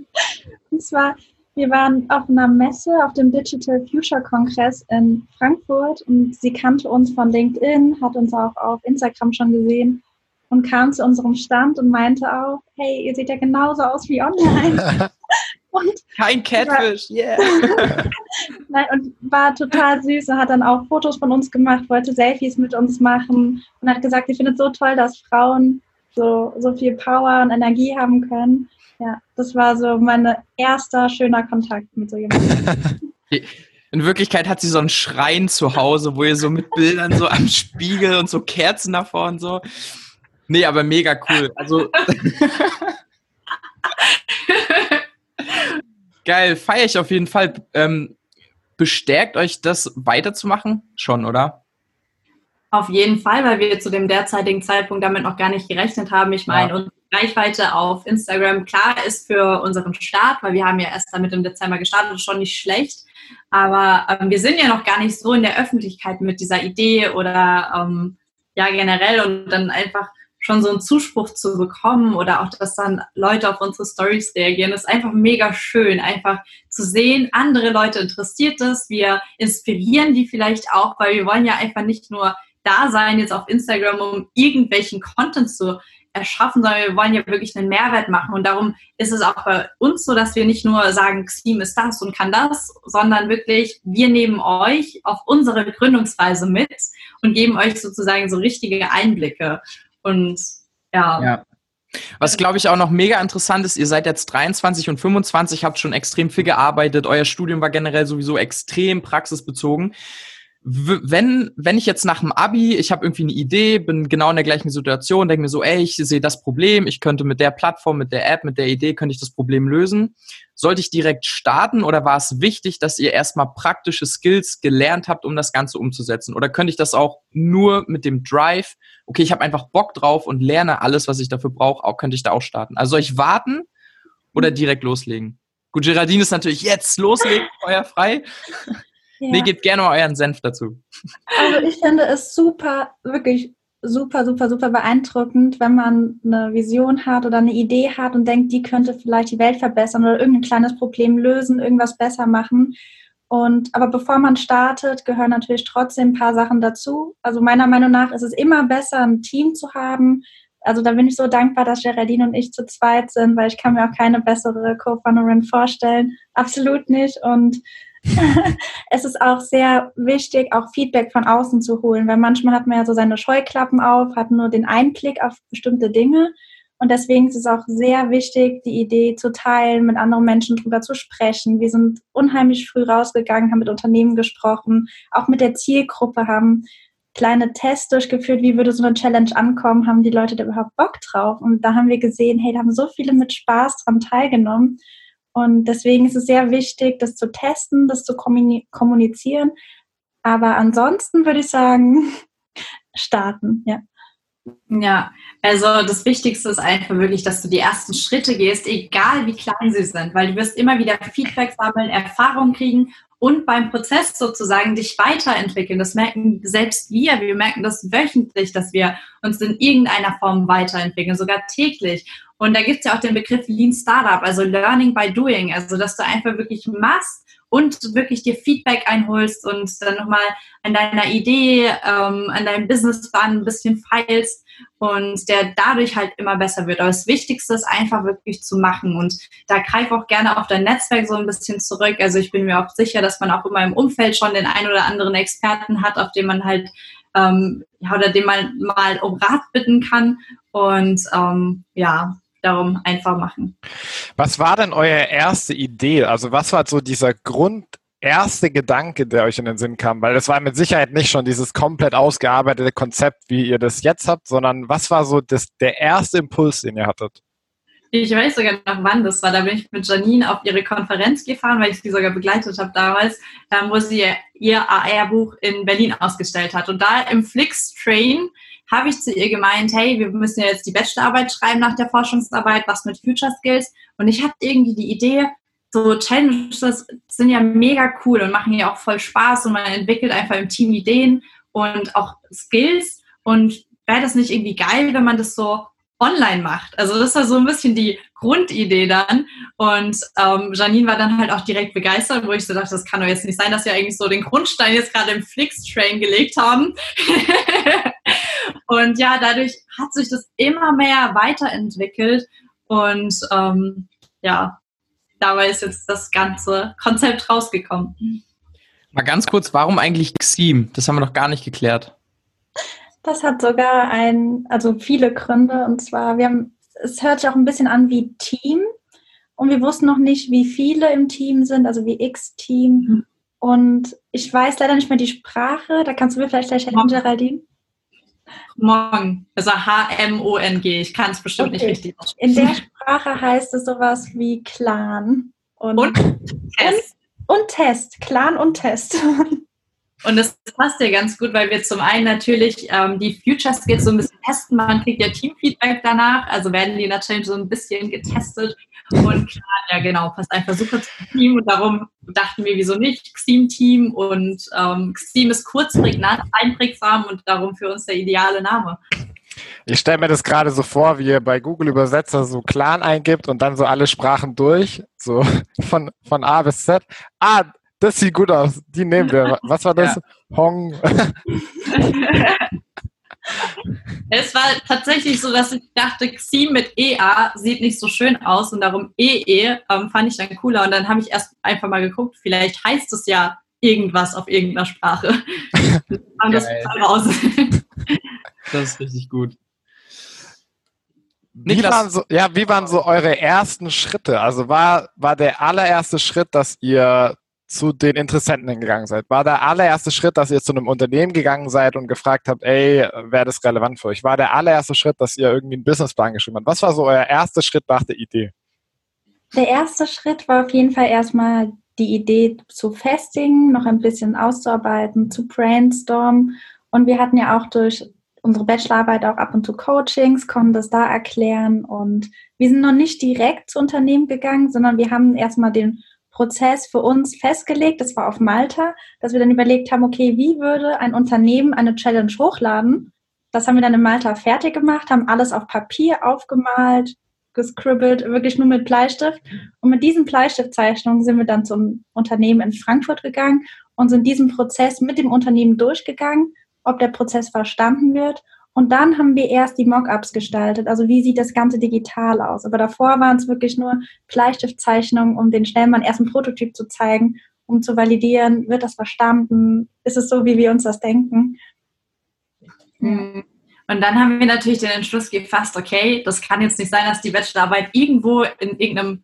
Und zwar, wir waren auf einer Messe, auf dem Digital Future Kongress in Frankfurt und sie kannte uns von LinkedIn, hat uns auch auf Instagram schon gesehen und kam zu unserem Stand und meinte auch, hey, ihr seht ja genauso aus wie online. Und Kein Catfish, war, yeah. Nein, und war total süß und hat dann auch Fotos von uns gemacht, wollte Selfies mit uns machen und hat gesagt, sie findet so toll, dass Frauen so, so viel Power und Energie haben können. Ja, das war so mein erster schöner Kontakt mit so jemandem. In Wirklichkeit hat sie so einen Schrein zu Hause, wo ihr so mit Bildern so am Spiegel und so Kerzen davor und so. Nee, aber mega cool. Also Geil, feiere ich auf jeden Fall. Ähm, bestärkt euch das weiterzumachen? Schon, oder? Auf jeden Fall, weil wir zu dem derzeitigen Zeitpunkt damit noch gar nicht gerechnet haben. Ich meine, ja. unsere Reichweite auf Instagram, klar, ist für unseren Start, weil wir haben ja erst damit im Dezember gestartet, schon nicht schlecht. Aber ähm, wir sind ja noch gar nicht so in der Öffentlichkeit mit dieser Idee oder ähm, ja generell und dann einfach schon so einen Zuspruch zu bekommen oder auch, dass dann Leute auf unsere Stories reagieren, ist einfach mega schön, einfach zu sehen, andere Leute interessiert es, wir inspirieren die vielleicht auch, weil wir wollen ja einfach nicht nur da sein jetzt auf Instagram, um irgendwelchen Content zu erschaffen, sondern wir wollen ja wirklich einen Mehrwert machen. Und darum ist es auch bei uns so, dass wir nicht nur sagen, Xim ist das und kann das, sondern wirklich, wir nehmen euch auf unsere Gründungsweise mit und geben euch sozusagen so richtige Einblicke. Und ja. ja. Was glaube ich auch noch mega interessant ist, ihr seid jetzt 23 und 25, habt schon extrem viel gearbeitet, euer Studium war generell sowieso extrem praxisbezogen wenn, wenn ich jetzt nach dem Abi, ich habe irgendwie eine Idee, bin genau in der gleichen Situation, denke mir so, ey, ich sehe das Problem, ich könnte mit der Plattform, mit der App, mit der Idee, könnte ich das Problem lösen. Sollte ich direkt starten oder war es wichtig, dass ihr erstmal praktische Skills gelernt habt, um das Ganze umzusetzen? Oder könnte ich das auch nur mit dem Drive, okay, ich habe einfach Bock drauf und lerne alles, was ich dafür brauche, auch könnte ich da auch starten? Also soll ich warten oder direkt loslegen? Gut, Geraldine ist natürlich jetzt loslegen, Feuer frei. Ja. Nee, gebt gerne mal euren Senf dazu. Also ich finde es super, wirklich super, super, super beeindruckend, wenn man eine Vision hat oder eine Idee hat und denkt, die könnte vielleicht die Welt verbessern oder irgendein kleines Problem lösen, irgendwas besser machen. Und aber bevor man startet, gehören natürlich trotzdem ein paar Sachen dazu. Also meiner Meinung nach ist es immer besser, ein Team zu haben. Also da bin ich so dankbar, dass Geraldine und ich zu zweit sind, weil ich kann mir auch keine bessere Co-Founderin vorstellen. Absolut nicht. Und es ist auch sehr wichtig, auch Feedback von außen zu holen, weil manchmal hat man ja so seine Scheuklappen auf, hat nur den Einblick auf bestimmte Dinge. Und deswegen ist es auch sehr wichtig, die Idee zu teilen, mit anderen Menschen drüber zu sprechen. Wir sind unheimlich früh rausgegangen, haben mit Unternehmen gesprochen, auch mit der Zielgruppe, haben kleine Tests durchgeführt, wie würde so eine Challenge ankommen, haben die Leute da überhaupt Bock drauf? Und da haben wir gesehen, hey, da haben so viele mit Spaß dran teilgenommen. Und deswegen ist es sehr wichtig, das zu testen, das zu kommunizieren, Aber ansonsten würde ich sagen, starten, ja. Ja, also das Wichtigste ist einfach wirklich, dass du die ersten Schritte gehst, egal wie klein sie sind, weil du wirst immer wieder Feedback sammeln, Erfahrung kriegen und beim Prozess sozusagen dich weiterentwickeln. Das merken selbst wir. Wir merken das wöchentlich, dass wir uns in irgendeiner Form weiterentwickeln, sogar täglich. Und da gibt es ja auch den Begriff Lean Startup, also Learning by Doing, also dass du einfach wirklich machst und wirklich dir Feedback einholst und dann nochmal an deiner Idee, ähm, an deinem Businessplan ein bisschen feilst und der dadurch halt immer besser wird. Aber das Wichtigste ist einfach wirklich zu machen und da greif auch gerne auf dein Netzwerk so ein bisschen zurück. Also ich bin mir auch sicher, dass man auch immer im Umfeld schon den ein oder anderen Experten hat, auf den man halt ähm, ja, oder den man mal um Rat bitten kann und ähm, ja, darum einfach machen. Was war denn eure erste Idee? Also was war so dieser Grund, erste Gedanke, der euch in den Sinn kam? Weil das war mit Sicherheit nicht schon dieses komplett ausgearbeitete Konzept, wie ihr das jetzt habt, sondern was war so das, der erste Impuls, den ihr hattet? Ich weiß sogar noch, wann das war. Da bin ich mit Janine auf ihre Konferenz gefahren, weil ich sie sogar begleitet habe damals, ähm, wo sie ihr AR-Buch in Berlin ausgestellt hat. Und da im Flix-Train habe ich zu ihr gemeint, hey, wir müssen ja jetzt die Bachelorarbeit schreiben nach der Forschungsarbeit, was mit Future Skills. Und ich habe irgendwie die Idee, so Challenges sind ja mega cool und machen ja auch voll Spaß und man entwickelt einfach im Team Ideen und auch Skills. Und wäre das nicht irgendwie geil, wenn man das so online macht? Also das war so ein bisschen die Grundidee dann. Und ähm, Janine war dann halt auch direkt begeistert, wo ich so dachte, das kann doch jetzt nicht sein, dass wir eigentlich so den Grundstein jetzt gerade im Flix-Train gelegt haben. und ja, dadurch hat sich das immer mehr weiterentwickelt. Und ähm, ja, dabei ist jetzt das ganze Konzept rausgekommen. Mal ganz kurz, warum eigentlich Xim? Das haben wir noch gar nicht geklärt. Das hat sogar ein, also viele Gründe. Und zwar, wir haben, es hört sich auch ein bisschen an wie Team. Und wir wussten noch nicht, wie viele im Team sind, also wie X-Team. Mhm. Und ich weiß leider nicht mehr die Sprache. Da kannst du mir vielleicht gleich helfen, Geraldine. Morgen. Also H-M-O-N-G. Ich kann es bestimmt okay. nicht richtig aussprechen. In der Sprache heißt es sowas wie Clan. Und, und Test. Und, und Test. Clan und Test. Und das passt ja ganz gut, weil wir zum einen natürlich ähm, die Future Skills so ein bisschen testen. Man kriegt ja Teamfeedback danach, also werden die natürlich so ein bisschen getestet. Und klar, ja genau, passt einfach super zum Team. Und darum dachten wir, wieso nicht? Xim-Team und ähm, Xim ist kurz, prägnant, einprägsam und darum für uns der ideale Name. Ich stelle mir das gerade so vor, wie ihr bei Google Übersetzer so Clan eingibt und dann so alle Sprachen durch, so von, von A bis Z. Ah, das sieht gut aus. Die nehmen wir. Was war das? Ja. Hong. es war tatsächlich so, dass ich dachte, Xi mit EA sieht nicht so schön aus und darum EE -E, ähm, fand ich dann cooler. Und dann habe ich erst einfach mal geguckt, vielleicht heißt es ja irgendwas auf irgendeiner Sprache. das raus. das ist richtig gut. Wie waren, so, ja, wie waren so eure ersten Schritte? Also war, war der allererste Schritt, dass ihr zu den Interessenten gegangen seid? War der allererste Schritt, dass ihr zu einem Unternehmen gegangen seid und gefragt habt, ey, wäre das relevant für euch? War der allererste Schritt, dass ihr irgendwie einen Businessplan geschrieben habt? Was war so euer erster Schritt nach der Idee? Der erste Schritt war auf jeden Fall erstmal die Idee zu festigen, noch ein bisschen auszuarbeiten, zu brainstormen. Und wir hatten ja auch durch unsere Bachelorarbeit auch ab und zu Coachings, konnten das da erklären. Und wir sind noch nicht direkt zu Unternehmen gegangen, sondern wir haben erstmal den Prozess für uns festgelegt, das war auf Malta, dass wir dann überlegt haben, okay, wie würde ein Unternehmen eine Challenge hochladen? Das haben wir dann in Malta fertig gemacht, haben alles auf Papier aufgemalt, gescribbelt, wirklich nur mit Bleistift. Und mit diesen Bleistiftzeichnungen sind wir dann zum Unternehmen in Frankfurt gegangen und sind diesen Prozess mit dem Unternehmen durchgegangen, ob der Prozess verstanden wird und dann haben wir erst die Mockups gestaltet. Also wie sieht das Ganze digital aus? Aber davor waren es wirklich nur Bleistiftzeichnungen, um den Schnellmann erst einen Prototyp zu zeigen, um zu validieren, wird das verstanden? Ist es so, wie wir uns das denken? Mhm. Und dann haben wir natürlich den Entschluss gefasst, okay, das kann jetzt nicht sein, dass die Bachelorarbeit irgendwo in irgendeinem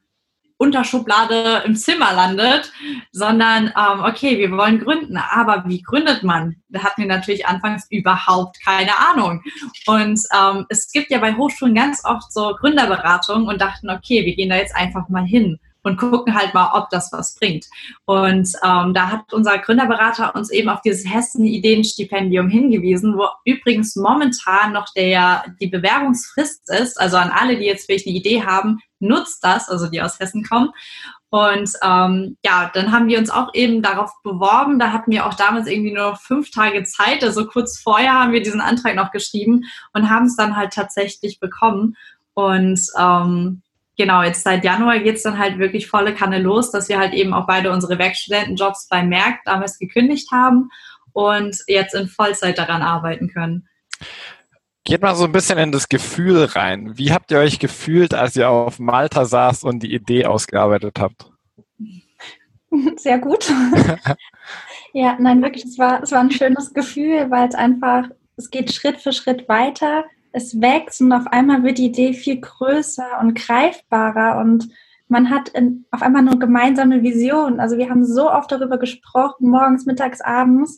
Unterschublade im Zimmer landet, sondern ähm, okay, wir wollen gründen. Aber wie gründet man? Da hatten wir natürlich anfangs überhaupt keine Ahnung. Und ähm, es gibt ja bei Hochschulen ganz oft so Gründerberatungen und dachten, okay, wir gehen da jetzt einfach mal hin. Und gucken halt mal, ob das was bringt. Und ähm, da hat unser Gründerberater uns eben auf dieses Hessen-Ideenstipendium hingewiesen, wo übrigens momentan noch der, die Bewerbungsfrist ist. Also an alle, die jetzt vielleicht eine Idee haben, nutzt das, also die aus Hessen kommen. Und ähm, ja, dann haben wir uns auch eben darauf beworben. Da hatten wir auch damals irgendwie nur fünf Tage Zeit. Also kurz vorher haben wir diesen Antrag noch geschrieben und haben es dann halt tatsächlich bekommen. Und ähm, genau, jetzt seit Januar geht es dann halt wirklich volle Kanne los, dass wir halt eben auch beide unsere Werkstudentenjobs bei Merck damals gekündigt haben und jetzt in Vollzeit daran arbeiten können. Geht mal so ein bisschen in das Gefühl rein. Wie habt ihr euch gefühlt, als ihr auf Malta saß und die Idee ausgearbeitet habt? Sehr gut. ja, nein, wirklich, es war, es war ein schönes Gefühl, weil es einfach, es geht Schritt für Schritt weiter, es wächst und auf einmal wird die Idee viel größer und greifbarer und man hat in, auf einmal eine gemeinsame Vision. Also wir haben so oft darüber gesprochen, morgens, mittags, abends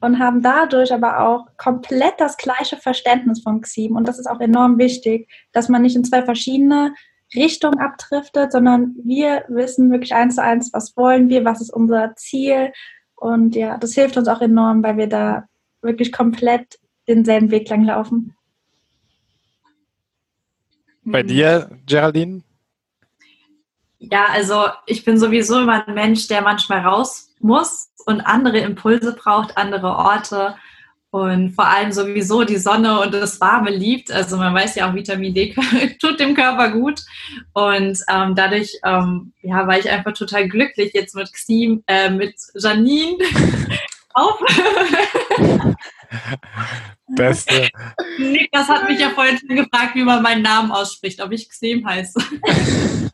und haben dadurch aber auch komplett das gleiche Verständnis von XIM. Und das ist auch enorm wichtig, dass man nicht in zwei verschiedene Richtungen abdriftet, sondern wir wissen wirklich eins zu eins, was wollen wir, was ist unser Ziel. Und ja, das hilft uns auch enorm, weil wir da wirklich komplett denselben Weg lang laufen. Bei dir, Geraldine? Ja, also ich bin sowieso immer ein Mensch, der manchmal raus muss und andere Impulse braucht, andere Orte und vor allem sowieso die Sonne und das Warme liebt. Also man weiß ja auch, Vitamin D tut dem Körper gut und ähm, dadurch ähm, ja, war ich einfach total glücklich jetzt mit Xim, äh, mit Janine auf. Beste. Niklas hat mich ja vorhin schon gefragt, wie man meinen Namen ausspricht, ob ich Xim heiße.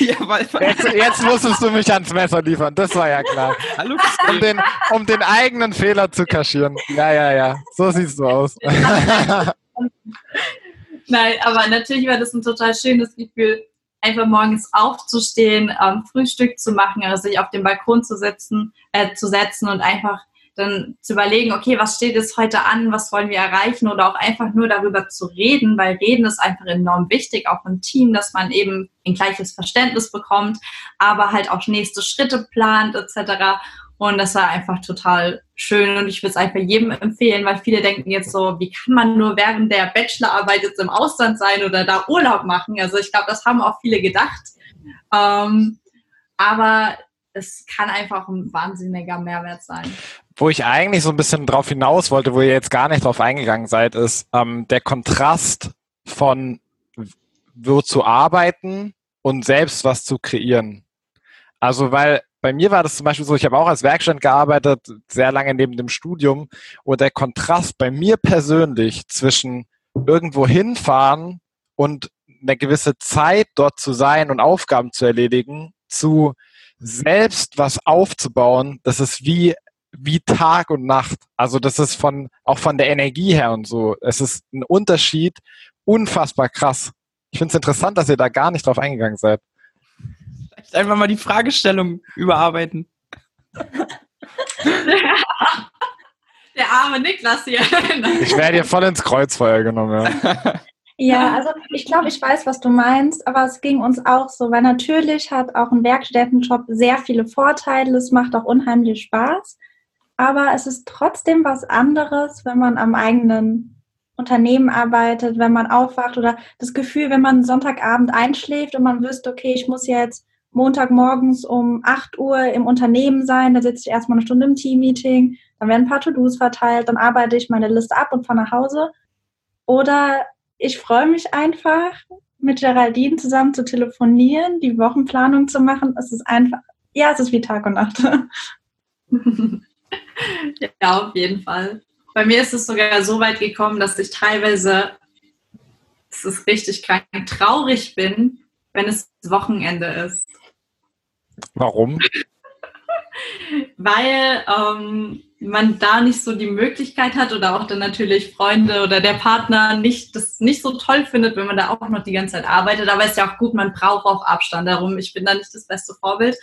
Ja, weil, jetzt, jetzt, musstest du mich ans Messer liefern, das war ja klar. Hallo, um, den, um den eigenen Fehler zu kaschieren. Ja, ja, ja, so siehst du aus. Nein, aber natürlich war das ein total schönes Gefühl, einfach morgens aufzustehen, ähm, Frühstück zu machen, also sich auf den Balkon zu setzen, äh, zu setzen und einfach dann zu überlegen, okay, was steht jetzt heute an, was wollen wir erreichen oder auch einfach nur darüber zu reden, weil reden ist einfach enorm wichtig, auch im Team, dass man eben ein gleiches Verständnis bekommt, aber halt auch nächste Schritte plant etc. Und das war einfach total schön und ich würde es einfach jedem empfehlen, weil viele denken jetzt so, wie kann man nur während der Bachelorarbeit jetzt im Ausland sein oder da Urlaub machen? Also ich glaube, das haben auch viele gedacht. Ähm, aber es kann einfach ein wahnsinniger Mehrwert sein. Wo ich eigentlich so ein bisschen drauf hinaus wollte, wo ihr jetzt gar nicht drauf eingegangen seid, ist ähm, der Kontrast von wo zu arbeiten und selbst was zu kreieren. Also weil bei mir war das zum Beispiel so, ich habe auch als Werkstatt gearbeitet, sehr lange neben dem Studium und der Kontrast bei mir persönlich zwischen irgendwo hinfahren und eine gewisse Zeit dort zu sein und Aufgaben zu erledigen, zu selbst was aufzubauen, das ist wie, wie Tag und Nacht. Also das ist von, auch von der Energie her und so. Es ist ein Unterschied, unfassbar krass. Ich finde es interessant, dass ihr da gar nicht drauf eingegangen seid. Vielleicht einfach mal die Fragestellung überarbeiten. Der arme Niklas hier. ich werde hier voll ins Kreuzfeuer genommen. Ja. Ja, also ich glaube, ich weiß, was du meinst, aber es ging uns auch so, weil natürlich hat auch ein Werkstättenjob sehr viele Vorteile, es macht auch unheimlich Spaß, aber es ist trotzdem was anderes, wenn man am eigenen Unternehmen arbeitet, wenn man aufwacht oder das Gefühl, wenn man Sonntagabend einschläft und man wüsste, okay, ich muss jetzt Montagmorgens um 8 Uhr im Unternehmen sein, da sitze ich erstmal eine Stunde im Teammeeting, dann werden ein paar To-Dos verteilt, dann arbeite ich meine Liste ab und fahre nach Hause. Oder ich freue mich einfach, mit Geraldine zusammen zu telefonieren, die Wochenplanung zu machen. Es ist einfach, ja, es ist wie Tag und Nacht. ja, auf jeden Fall. Bei mir ist es sogar so weit gekommen, dass ich teilweise, es ist richtig krank, traurig bin, wenn es Wochenende ist. Warum? Weil ähm, man da nicht so die Möglichkeit hat oder auch dann natürlich Freunde oder der Partner nicht das nicht so toll findet, wenn man da auch noch die ganze Zeit arbeitet. Aber ist ja auch gut, man braucht auch Abstand darum. Ich bin da nicht das beste Vorbild.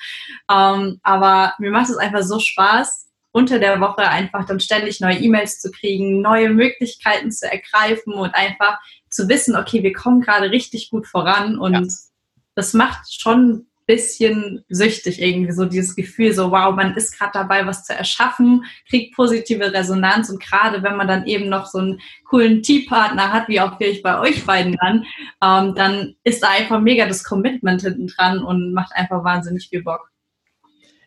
Ähm, aber mir macht es einfach so Spaß, unter der Woche einfach dann ständig neue E-Mails zu kriegen, neue Möglichkeiten zu ergreifen und einfach zu wissen, okay, wir kommen gerade richtig gut voran und ja. das macht schon bisschen süchtig irgendwie, so dieses Gefühl, so wow, man ist gerade dabei, was zu erschaffen, kriegt positive Resonanz und gerade wenn man dann eben noch so einen coolen Teampartner hat, wie auch vielleicht bei euch beiden dann, ähm, dann ist da einfach mega das Commitment hinten dran und macht einfach wahnsinnig viel Bock.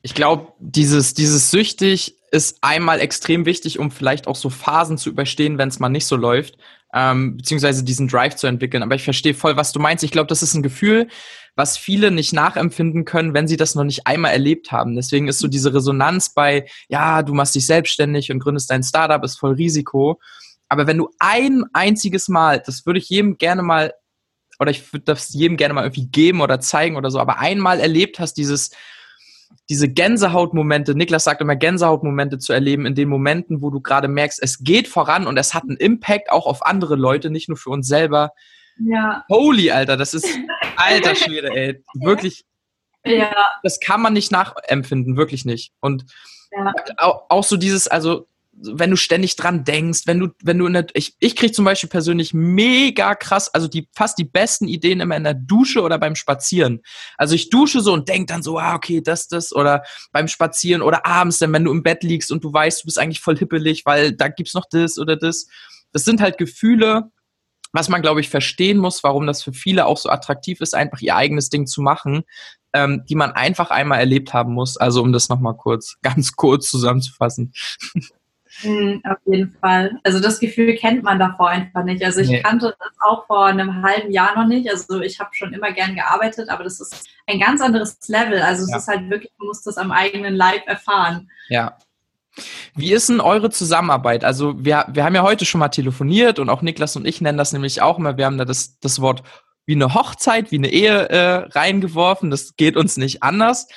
Ich glaube, dieses, dieses süchtig ist einmal extrem wichtig, um vielleicht auch so Phasen zu überstehen, wenn es mal nicht so läuft, ähm, beziehungsweise diesen Drive zu entwickeln. Aber ich verstehe voll, was du meinst. Ich glaube, das ist ein Gefühl, was viele nicht nachempfinden können, wenn sie das noch nicht einmal erlebt haben. Deswegen ist so diese Resonanz bei, ja, du machst dich selbstständig und gründest dein Startup, ist voll Risiko. Aber wenn du ein einziges Mal, das würde ich jedem gerne mal, oder ich würde das jedem gerne mal irgendwie geben oder zeigen oder so, aber einmal erlebt hast, dieses, diese Gänsehautmomente, Niklas sagt immer Gänsehautmomente zu erleben, in den Momenten, wo du gerade merkst, es geht voran und es hat einen Impact auch auf andere Leute, nicht nur für uns selber. Ja. Holy, Alter, das ist alter Schwede, ey. Wirklich. Ja. Das kann man nicht nachempfinden, wirklich nicht. Und ja. auch, auch so dieses, also wenn du ständig dran denkst, wenn du, wenn du in der, ich, ich krieg zum Beispiel persönlich mega krass, also die, fast die besten Ideen immer in der Dusche oder beim Spazieren. Also ich dusche so und denk dann so, ah, okay, das, das, oder beim Spazieren oder abends, dann, wenn du im Bett liegst und du weißt, du bist eigentlich voll hippelig, weil da gibt's noch das oder das. Das sind halt Gefühle, was man, glaube ich, verstehen muss, warum das für viele auch so attraktiv ist, einfach ihr eigenes Ding zu machen, ähm, die man einfach einmal erlebt haben muss. Also um das nochmal kurz, ganz kurz zusammenzufassen. Mhm, auf jeden Fall. Also das Gefühl kennt man davor einfach nicht. Also ich nee. kannte das auch vor einem halben Jahr noch nicht. Also ich habe schon immer gern gearbeitet, aber das ist ein ganz anderes Level. Also es ja. ist halt wirklich, man muss das am eigenen Leib erfahren. Ja. Wie ist denn eure Zusammenarbeit? Also wir, wir haben ja heute schon mal telefoniert und auch Niklas und ich nennen das nämlich auch immer, wir haben da das, das Wort wie eine Hochzeit, wie eine Ehe äh, reingeworfen. Das geht uns nicht anders.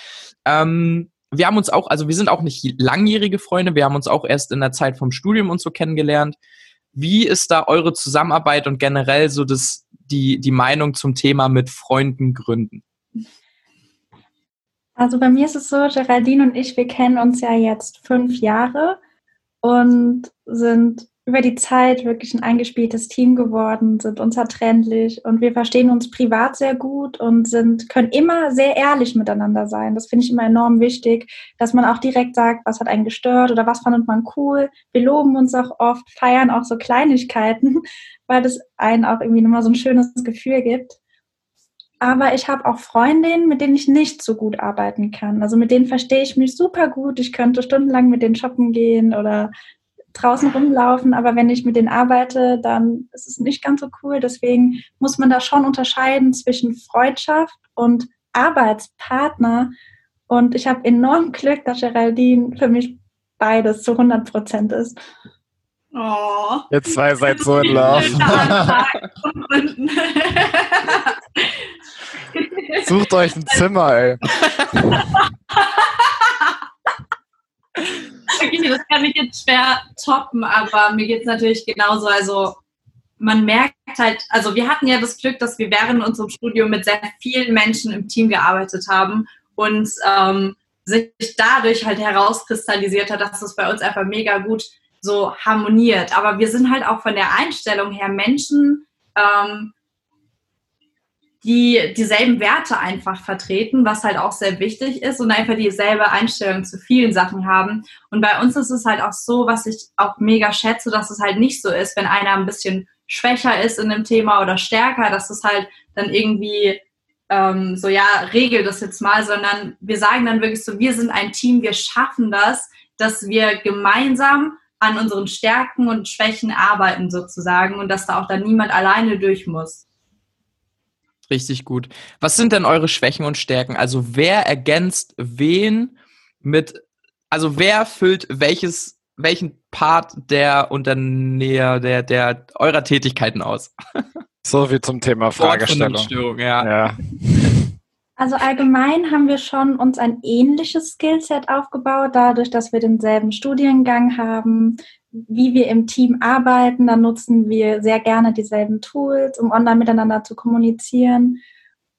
Ähm, wir haben uns auch, also wir sind auch nicht langjährige Freunde, wir haben uns auch erst in der Zeit vom Studium und so kennengelernt. Wie ist da eure Zusammenarbeit und generell so das, die, die Meinung zum Thema mit Freunden gründen? Also bei mir ist es so, Geraldine und ich, wir kennen uns ja jetzt fünf Jahre und sind über die Zeit wirklich ein eingespieltes Team geworden, sind unzertrennlich und wir verstehen uns privat sehr gut und sind, können immer sehr ehrlich miteinander sein. Das finde ich immer enorm wichtig, dass man auch direkt sagt, was hat einen gestört oder was fandet man cool. Wir loben uns auch oft, feiern auch so Kleinigkeiten, weil das einen auch irgendwie nochmal so ein schönes Gefühl gibt. Aber ich habe auch Freundinnen, mit denen ich nicht so gut arbeiten kann. Also mit denen verstehe ich mich super gut. Ich könnte stundenlang mit denen shoppen gehen oder draußen rumlaufen, aber wenn ich mit denen arbeite, dann ist es nicht ganz so cool. Deswegen muss man da schon unterscheiden zwischen Freundschaft und Arbeitspartner. Und ich habe enorm Glück, dass Geraldine für mich beides zu 100 Prozent ist. Oh. Ihr zwei seid so in Love. Sucht euch ein Zimmer, ey. Das kann ich jetzt schwer toppen, aber mir geht es natürlich genauso. Also man merkt halt, also wir hatten ja das Glück, dass wir während unserem Studium mit sehr vielen Menschen im Team gearbeitet haben und ähm, sich dadurch halt herauskristallisiert hat, dass es bei uns einfach mega gut so harmoniert. Aber wir sind halt auch von der Einstellung her Menschen, ähm, die dieselben Werte einfach vertreten, was halt auch sehr wichtig ist und einfach dieselbe Einstellung zu vielen Sachen haben. Und bei uns ist es halt auch so, was ich auch mega schätze, dass es halt nicht so ist, wenn einer ein bisschen schwächer ist in dem Thema oder stärker, dass es halt dann irgendwie ähm, so, ja, regel das jetzt mal, sondern wir sagen dann wirklich so, wir sind ein Team, wir schaffen das, dass wir gemeinsam an unseren Stärken und Schwächen arbeiten sozusagen und dass da auch dann niemand alleine durch muss. Richtig gut. Was sind denn eure Schwächen und Stärken? Also wer ergänzt wen mit, also wer füllt welches, welchen Part der Unternäher, der, der eurer Tätigkeiten aus? So wie zum Thema Fragestellung. Ja. ja. Also allgemein haben wir schon uns ein ähnliches Skillset aufgebaut, dadurch, dass wir denselben Studiengang haben, wie wir im Team arbeiten. Dann nutzen wir sehr gerne dieselben Tools, um online miteinander zu kommunizieren.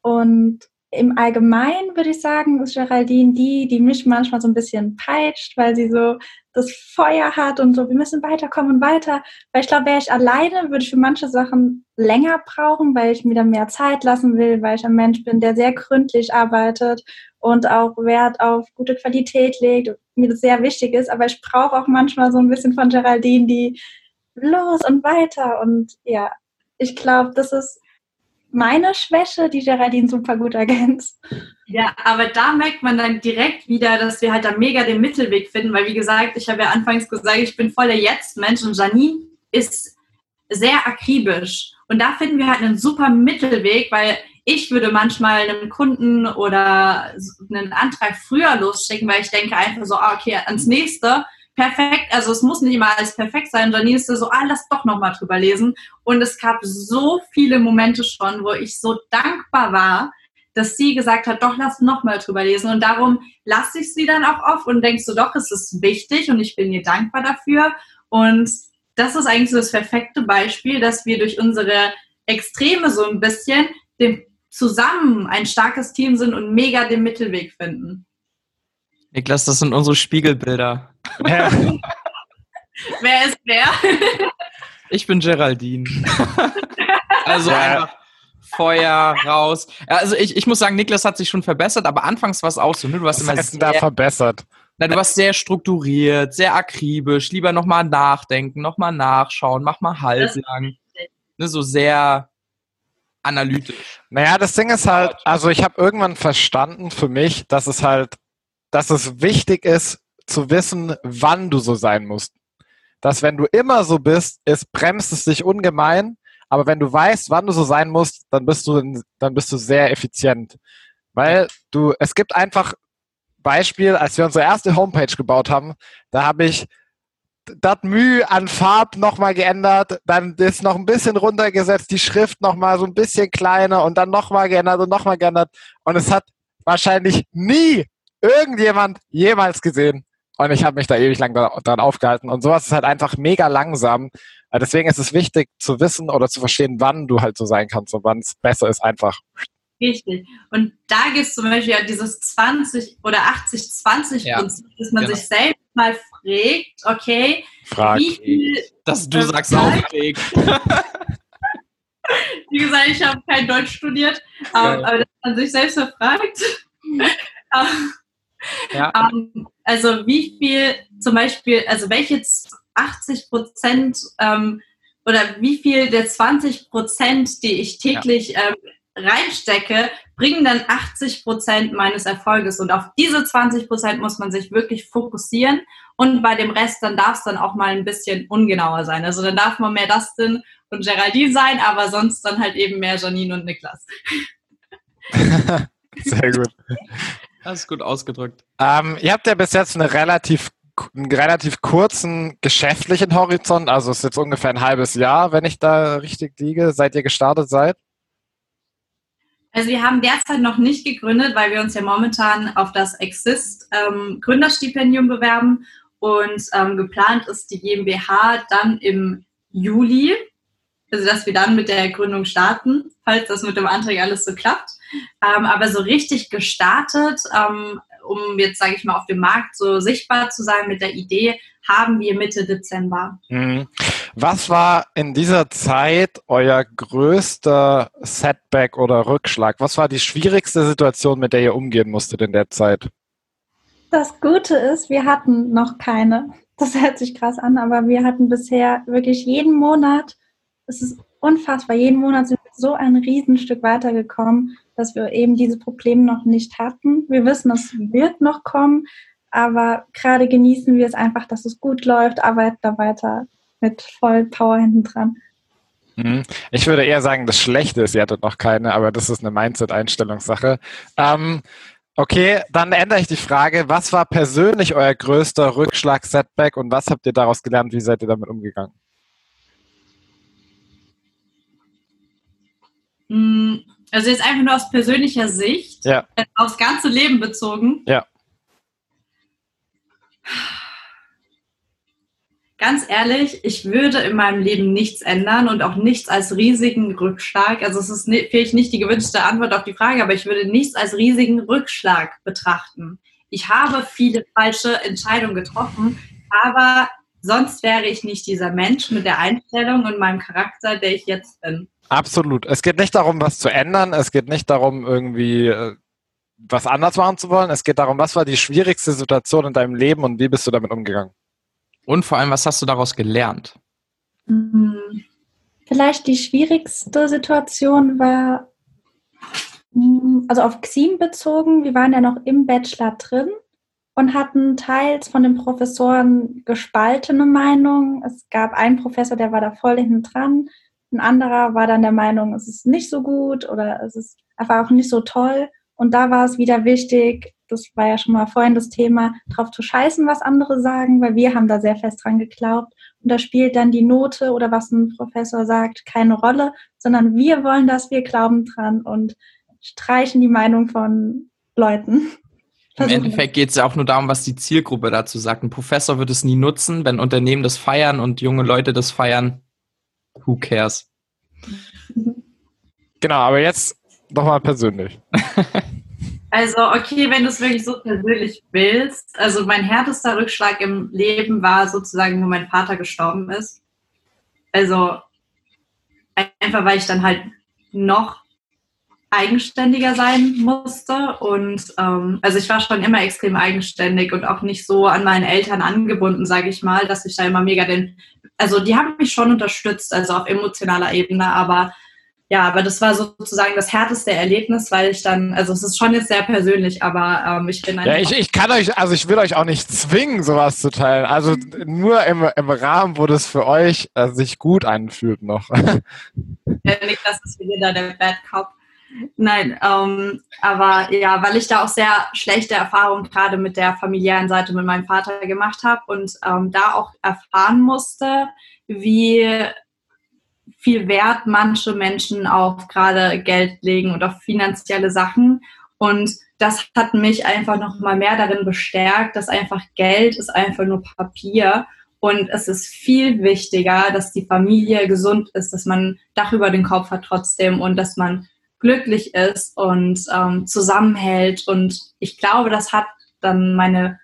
Und im Allgemeinen würde ich sagen, ist Geraldine die, die mich manchmal so ein bisschen peitscht, weil sie so das Feuer hat und so, wir müssen weiterkommen und weiter. Weil ich glaube, wäre ich alleine, würde ich für manche Sachen länger brauchen, weil ich mir dann mehr Zeit lassen will, weil ich ein Mensch bin, der sehr gründlich arbeitet und auch Wert auf gute Qualität legt und mir das sehr wichtig ist. Aber ich brauche auch manchmal so ein bisschen von Geraldine, die los und weiter. Und ja, ich glaube, das ist meine Schwäche, die Geraldine super gut ergänzt. Ja, aber da merkt man dann direkt wieder, dass wir halt da mega den Mittelweg finden, weil wie gesagt, ich habe ja anfangs gesagt, ich bin voller Jetzt-Mensch und Janine ist sehr akribisch. Und da finden wir halt einen super Mittelweg, weil ich würde manchmal einem Kunden oder einen Antrag früher losschicken, weil ich denke einfach so, ah, okay, ans nächste perfekt, also es muss nicht immer alles perfekt sein. Janine ist so, ah, lass doch nochmal drüber lesen. Und es gab so viele Momente schon, wo ich so dankbar war, dass sie gesagt hat, doch, lass nochmal drüber lesen. Und darum lasse ich sie dann auch auf und denkst du, doch, es ist wichtig und ich bin ihr dankbar dafür. Und das ist eigentlich so das perfekte Beispiel, dass wir durch unsere Extreme so ein bisschen dem zusammen ein starkes Team sind und mega den Mittelweg finden. Niklas, das sind unsere Spiegelbilder. wer ist wer? ich bin Geraldine. also ja. einfach Feuer raus. Also ich, ich muss sagen, Niklas hat sich schon verbessert, aber anfangs war es auch so. Ne? Du warst Was immer heißt sehr, da verbessert? Na, du warst sehr strukturiert, sehr akribisch, lieber nochmal nachdenken, nochmal nachschauen, mach mal halblang. Ne, so sehr analytisch. Naja, das Ding ist halt, also ich habe irgendwann verstanden für mich, dass es halt dass es wichtig ist, zu wissen, wann du so sein musst. Dass wenn du immer so bist, es bremst es dich ungemein, aber wenn du weißt, wann du so sein musst, dann bist du, dann bist du sehr effizient. Weil du, es gibt einfach Beispiel, als wir unsere erste Homepage gebaut haben, da habe ich das Mühe an Farb nochmal geändert, dann ist noch ein bisschen runtergesetzt, die Schrift nochmal so ein bisschen kleiner und dann nochmal geändert und nochmal geändert. Und es hat wahrscheinlich nie irgendjemand jemals gesehen. Und ich habe mich da ewig lang dran aufgehalten. Und sowas ist halt einfach mega langsam. Äh, deswegen ist es wichtig zu wissen oder zu verstehen, wann du halt so sein kannst und wann es besser ist, einfach. Richtig. Und da gibt es zum Beispiel ja dieses 20 oder 80-20-Prinzip, ja, dass man genau. sich selbst mal fragt, okay, Frag. wie viel. Dass du sagst auch fragt. wie gesagt, ich habe kein Deutsch studiert, aber, aber dass man sich selbst fragt. Ja. Ähm, also wie viel zum Beispiel, also welche 80 Prozent ähm, oder wie viel der 20 Prozent, die ich täglich ja. ähm, reinstecke, bringen dann 80 Prozent meines Erfolges. Und auf diese 20 Prozent muss man sich wirklich fokussieren. Und bei dem Rest, dann darf es dann auch mal ein bisschen ungenauer sein. Also dann darf man mehr Dustin und Geraldine sein, aber sonst dann halt eben mehr Janine und Niklas. Sehr gut. Das ist gut ausgedrückt. Ähm, ihr habt ja bis jetzt eine relativ, einen relativ kurzen geschäftlichen Horizont, also es ist jetzt ungefähr ein halbes Jahr, wenn ich da richtig liege, seit ihr gestartet seid. Also wir haben derzeit noch nicht gegründet, weil wir uns ja momentan auf das Exist ähm, Gründerstipendium bewerben und ähm, geplant ist die GmbH dann im Juli, also dass wir dann mit der Gründung starten, falls das mit dem Antrag alles so klappt. Ähm, aber so richtig gestartet, ähm, um jetzt, sage ich mal, auf dem Markt so sichtbar zu sein mit der Idee, haben wir Mitte Dezember. Mhm. Was war in dieser Zeit euer größter Setback oder Rückschlag? Was war die schwierigste Situation, mit der ihr umgehen musstet in der Zeit? Das Gute ist, wir hatten noch keine. Das hört sich krass an, aber wir hatten bisher wirklich jeden Monat, es ist unfassbar, jeden Monat sind wir so ein Riesenstück weitergekommen dass wir eben diese Probleme noch nicht hatten. Wir wissen, es wird noch kommen, aber gerade genießen wir es einfach, dass es gut läuft, arbeiten da weiter mit voll Power hinten dran. Mhm. Ich würde eher sagen, das Schlechte ist, ihr hattet noch keine, aber das ist eine Mindset-Einstellungssache. Ähm, okay, dann ändere ich die Frage. Was war persönlich euer größter Rückschlag, Setback und was habt ihr daraus gelernt? Wie seid ihr damit umgegangen? Also jetzt einfach nur aus persönlicher Sicht, ja. Äh, aufs ganze Leben bezogen. Ja. ganz ehrlich, ich würde in meinem Leben nichts ändern und auch nichts als riesigen Rückschlag. Also es ist vielleicht nicht die gewünschte Antwort auf die Frage, aber ich würde nichts als riesigen Rückschlag betrachten. Ich habe viele falsche Entscheidungen getroffen, aber sonst wäre ich nicht dieser Mensch mit der Einstellung und meinem Charakter, der ich jetzt bin. Absolut. Es geht nicht darum, was zu ändern. Es geht nicht darum, irgendwie äh, was anders machen zu wollen. Es geht darum, was war die schwierigste Situation in deinem Leben und wie bist du damit umgegangen? Und vor allem, was hast du daraus gelernt? Mhm. Vielleicht die schwierigste Situation war, mm, also auf Xim bezogen, wir waren ja noch im Bachelor drin und hatten teils von den Professoren gespaltene Meinungen. Es gab einen Professor, der war da voll hinten dran. Ein anderer war dann der Meinung, es ist nicht so gut oder es ist einfach auch nicht so toll. Und da war es wieder wichtig, das war ja schon mal vorhin das Thema, drauf zu scheißen, was andere sagen, weil wir haben da sehr fest dran geglaubt. Und da spielt dann die Note oder was ein Professor sagt keine Rolle, sondern wir wollen das, wir glauben dran und streichen die Meinung von Leuten. Im Endeffekt geht es ja auch nur darum, was die Zielgruppe dazu sagt. Ein Professor wird es nie nutzen, wenn Unternehmen das feiern und junge Leute das feiern. Who cares? Genau, aber jetzt nochmal persönlich. Also, okay, wenn du es wirklich so persönlich willst. Also, mein härtester Rückschlag im Leben war sozusagen, wo mein Vater gestorben ist. Also, einfach weil ich dann halt noch eigenständiger sein musste. Und ähm, also ich war schon immer extrem eigenständig und auch nicht so an meinen Eltern angebunden, sage ich mal, dass ich da immer mega den. Also die haben mich schon unterstützt, also auf emotionaler Ebene, aber ja, aber das war sozusagen das härteste Erlebnis, weil ich dann, also es ist schon jetzt sehr persönlich, aber ähm, ich bin. Ja, ich, ich kann euch, also ich will euch auch nicht zwingen, sowas zu teilen. Also nur im, im Rahmen, wo das für euch äh, sich gut anfühlt noch. Ja, nicht, dass es wieder der Bad Cop. Nein, ähm, aber ja, weil ich da auch sehr schlechte Erfahrungen gerade mit der familiären Seite mit meinem Vater gemacht habe und ähm, da auch erfahren musste, wie viel Wert manche Menschen auf gerade Geld legen und auf finanzielle Sachen. Und das hat mich einfach noch mal mehr darin bestärkt, dass einfach Geld ist einfach nur Papier. Und es ist viel wichtiger, dass die Familie gesund ist, dass man Dach über den Kopf hat trotzdem und dass man glücklich ist und ähm, zusammenhält. Und ich glaube, das hat dann meine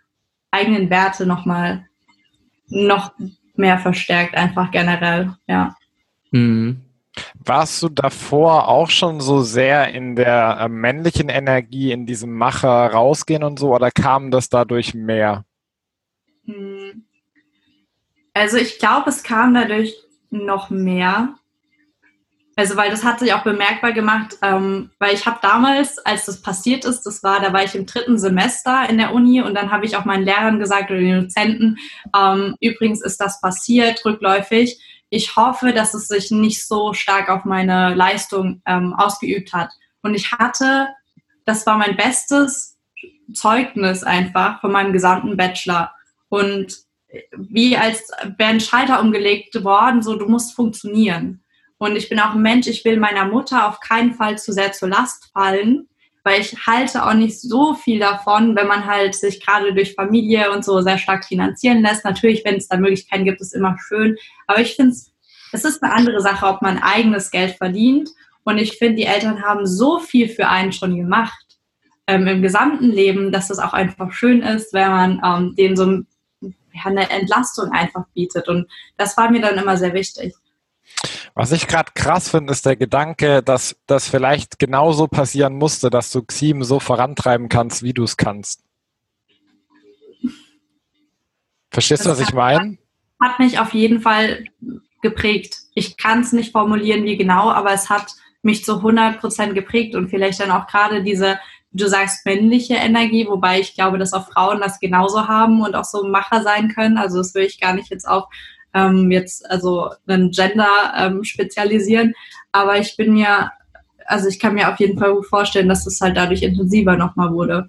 eigenen Werte noch mal noch mehr verstärkt, einfach generell, ja. Mhm. Warst du davor auch schon so sehr in der äh, männlichen Energie, in diesem Macher rausgehen und so, oder kam das dadurch mehr? Hm. Also ich glaube, es kam dadurch noch mehr. Also weil das hat sich auch bemerkbar gemacht, ähm, weil ich habe damals, als das passiert ist, das war, da war ich im dritten Semester in der Uni und dann habe ich auch meinen Lehrern gesagt oder den Dozenten, ähm, übrigens ist das passiert, rückläufig ich hoffe, dass es sich nicht so stark auf meine Leistung ähm, ausgeübt hat. Und ich hatte, das war mein bestes Zeugnis einfach von meinem gesamten Bachelor. Und wie als wäre ein Schalter umgelegt worden, so du musst funktionieren. Und ich bin auch ein Mensch, ich will meiner Mutter auf keinen Fall zu sehr zur Last fallen weil ich halte auch nicht so viel davon, wenn man halt sich gerade durch Familie und so sehr stark finanzieren lässt. Natürlich, wenn es da Möglichkeiten gibt, ist immer schön. Aber ich finde es, es ist eine andere Sache, ob man eigenes Geld verdient. Und ich finde, die Eltern haben so viel für einen schon gemacht ähm, im gesamten Leben, dass es auch einfach schön ist, wenn man ähm, denen so ja, eine Entlastung einfach bietet. Und das war mir dann immer sehr wichtig. Was ich gerade krass finde, ist der Gedanke, dass das vielleicht genauso passieren musste, dass du Xim so vorantreiben kannst, wie du es kannst. Verstehst du, was ich meine? Hat mich auf jeden Fall geprägt. Ich kann es nicht formulieren, wie genau, aber es hat mich zu 100 Prozent geprägt und vielleicht dann auch gerade diese, du sagst, männliche Energie, wobei ich glaube, dass auch Frauen das genauso haben und auch so Macher sein können. Also das will ich gar nicht jetzt auf ähm, jetzt also einen Gender ähm, spezialisieren. Aber ich bin mir, also ich kann mir auf jeden Fall gut vorstellen, dass das halt dadurch intensiver nochmal wurde.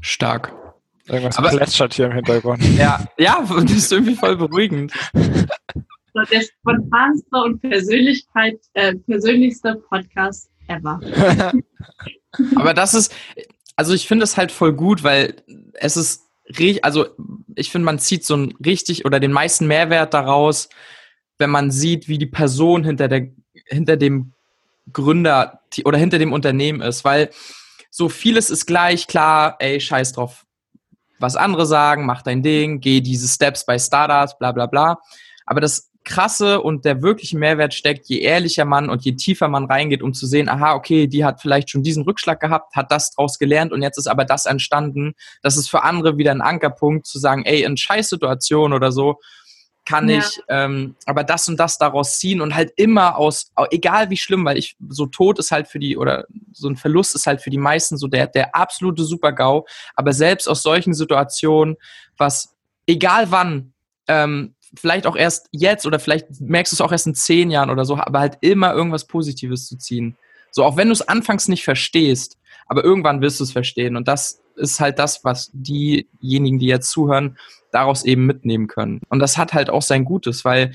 Stark. Irgendwas Aber, plätschert hier im Hintergrund. Ja, ja, das ist irgendwie voll beruhigend. Der spontanste und Persönlichkeit, äh, persönlichste Podcast ever. Aber das ist, also ich finde es halt voll gut, weil es ist also ich finde, man zieht so ein richtig oder den meisten Mehrwert daraus, wenn man sieht, wie die Person hinter der, hinter dem Gründer oder hinter dem Unternehmen ist, weil so vieles ist gleich, klar, ey, scheiß drauf, was andere sagen, mach dein Ding, geh diese Steps bei Startups, bla bla bla. Aber das Krasse und der wirkliche Mehrwert steckt, je ehrlicher man und je tiefer man reingeht, um zu sehen, aha, okay, die hat vielleicht schon diesen Rückschlag gehabt, hat das draus gelernt und jetzt ist aber das entstanden. Das ist für andere wieder ein Ankerpunkt zu sagen, ey, in Scheißsituation oder so, kann ja. ich ähm, aber das und das daraus ziehen und halt immer aus, egal wie schlimm, weil ich so tot ist halt für die oder so ein Verlust ist halt für die meisten so der, der absolute Super-GAU, aber selbst aus solchen Situationen, was egal wann, ähm, vielleicht auch erst jetzt oder vielleicht merkst du es auch erst in zehn Jahren oder so, aber halt immer irgendwas Positives zu ziehen. So, auch wenn du es anfangs nicht verstehst, aber irgendwann wirst du es verstehen und das ist halt das, was diejenigen, die jetzt zuhören, daraus eben mitnehmen können. Und das hat halt auch sein Gutes, weil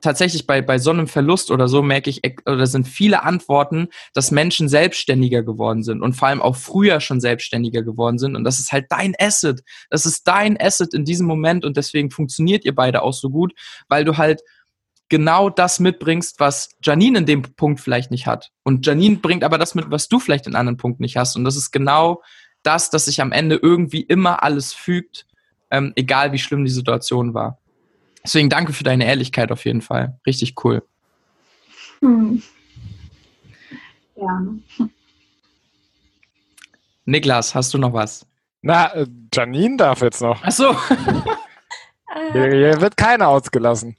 tatsächlich bei, bei so einem Verlust oder so merke ich, oder sind viele Antworten, dass Menschen selbstständiger geworden sind und vor allem auch früher schon selbstständiger geworden sind. Und das ist halt dein Asset. Das ist dein Asset in diesem Moment und deswegen funktioniert ihr beide auch so gut, weil du halt genau das mitbringst, was Janine in dem Punkt vielleicht nicht hat. Und Janine bringt aber das mit, was du vielleicht in anderen Punkten nicht hast. Und das ist genau das, dass sich am Ende irgendwie immer alles fügt, ähm, egal wie schlimm die Situation war. Deswegen danke für deine Ehrlichkeit auf jeden Fall. Richtig cool. Hm. Ja. Niklas, hast du noch was? Na, äh, Janine darf jetzt noch. Ach so. hier, hier, wird keiner ausgelassen.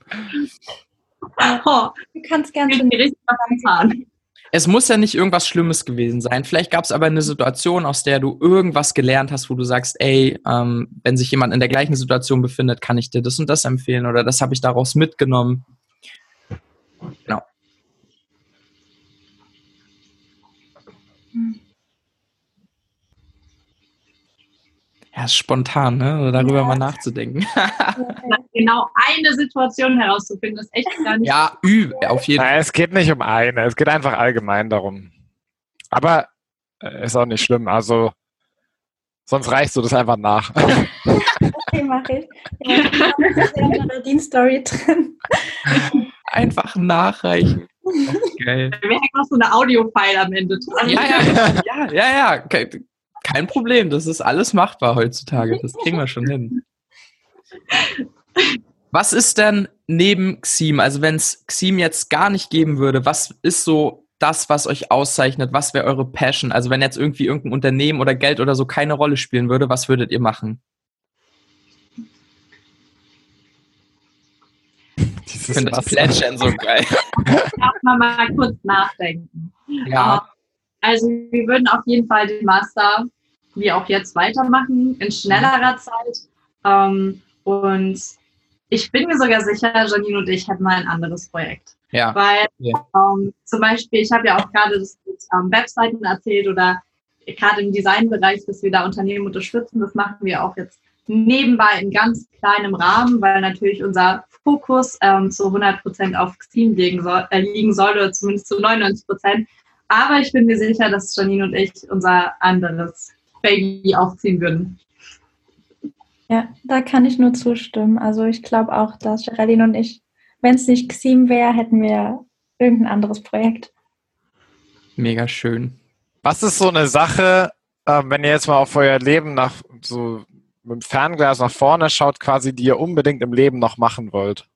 Oh, du kannst gerne richtig fahren es muss ja nicht irgendwas Schlimmes gewesen sein. Vielleicht gab es aber eine Situation, aus der du irgendwas gelernt hast, wo du sagst, ey, ähm, wenn sich jemand in der gleichen Situation befindet, kann ich dir das und das empfehlen oder das habe ich daraus mitgenommen. Genau. Ja, ist spontan, ne? Darüber ja. mal nachzudenken. genau eine Situation herauszufinden, ist echt gar nicht. Ja, üb, auf jeden Fall. Es geht nicht um eine, es geht einfach allgemein darum. Aber äh, ist auch nicht schlimm. Also, sonst reichst du das einfach nach. okay, mache ich. Ja, ich habe Dienststory drin. Einfach nachreichen. Geil. Wir hängen noch so eine Audio-File am Ende dran. Ja, ja, ja, ja, ja. Okay. Kein Problem, das ist alles machbar heutzutage. Das kriegen wir schon hin. Was ist denn neben Xim, also wenn es Xim jetzt gar nicht geben würde, was ist so das, was euch auszeichnet? Was wäre eure Passion? Also wenn jetzt irgendwie irgendein Unternehmen oder Geld oder so keine Rolle spielen würde, was würdet ihr machen? ich finde das Plätschern so geil. Darf man mal kurz nachdenken. Ja. Also wir würden auf jeden Fall den Master wie auch jetzt weitermachen in schnellerer Zeit. Ähm, und ich bin mir sogar sicher, Janine und ich hätten mal ein anderes Projekt. Ja. Weil ja. Ähm, zum Beispiel, ich habe ja auch gerade das mit ähm, Webseiten erzählt oder gerade im Designbereich, dass wir da Unternehmen unterstützen. Das machen wir auch jetzt nebenbei in ganz kleinem Rahmen, weil natürlich unser Fokus ähm, zu 100 Prozent auf Xteam liegen soll, äh, liegen soll oder zumindest zu 99 Prozent. Aber ich bin mir sicher, dass Janine und ich unser anderes Baby aufziehen würden. Ja, da kann ich nur zustimmen. Also ich glaube auch, dass Geraldine und ich, wenn es nicht Xim wäre, hätten wir irgendein anderes Projekt. Mega schön. Was ist so eine Sache, äh, wenn ihr jetzt mal auf euer Leben nach so mit dem Fernglas nach vorne schaut, quasi, die ihr unbedingt im Leben noch machen wollt?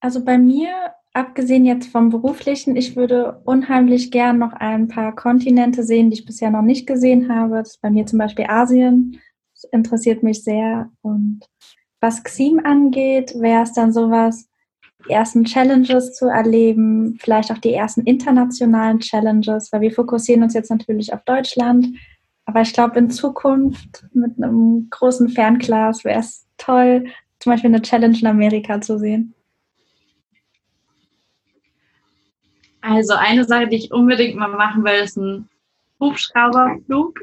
Also bei mir abgesehen jetzt vom beruflichen, ich würde unheimlich gern noch ein paar Kontinente sehen, die ich bisher noch nicht gesehen habe. Das ist bei mir zum Beispiel Asien. Das interessiert mich sehr. Und was Xim angeht, wäre es dann sowas, die ersten Challenges zu erleben, vielleicht auch die ersten internationalen Challenges, weil wir fokussieren uns jetzt natürlich auf Deutschland. Aber ich glaube, in Zukunft mit einem großen Fernglas wäre es toll, zum Beispiel eine Challenge in Amerika zu sehen. Also eine Sache, die ich unbedingt mal machen will, ist ein Hubschrauberflug.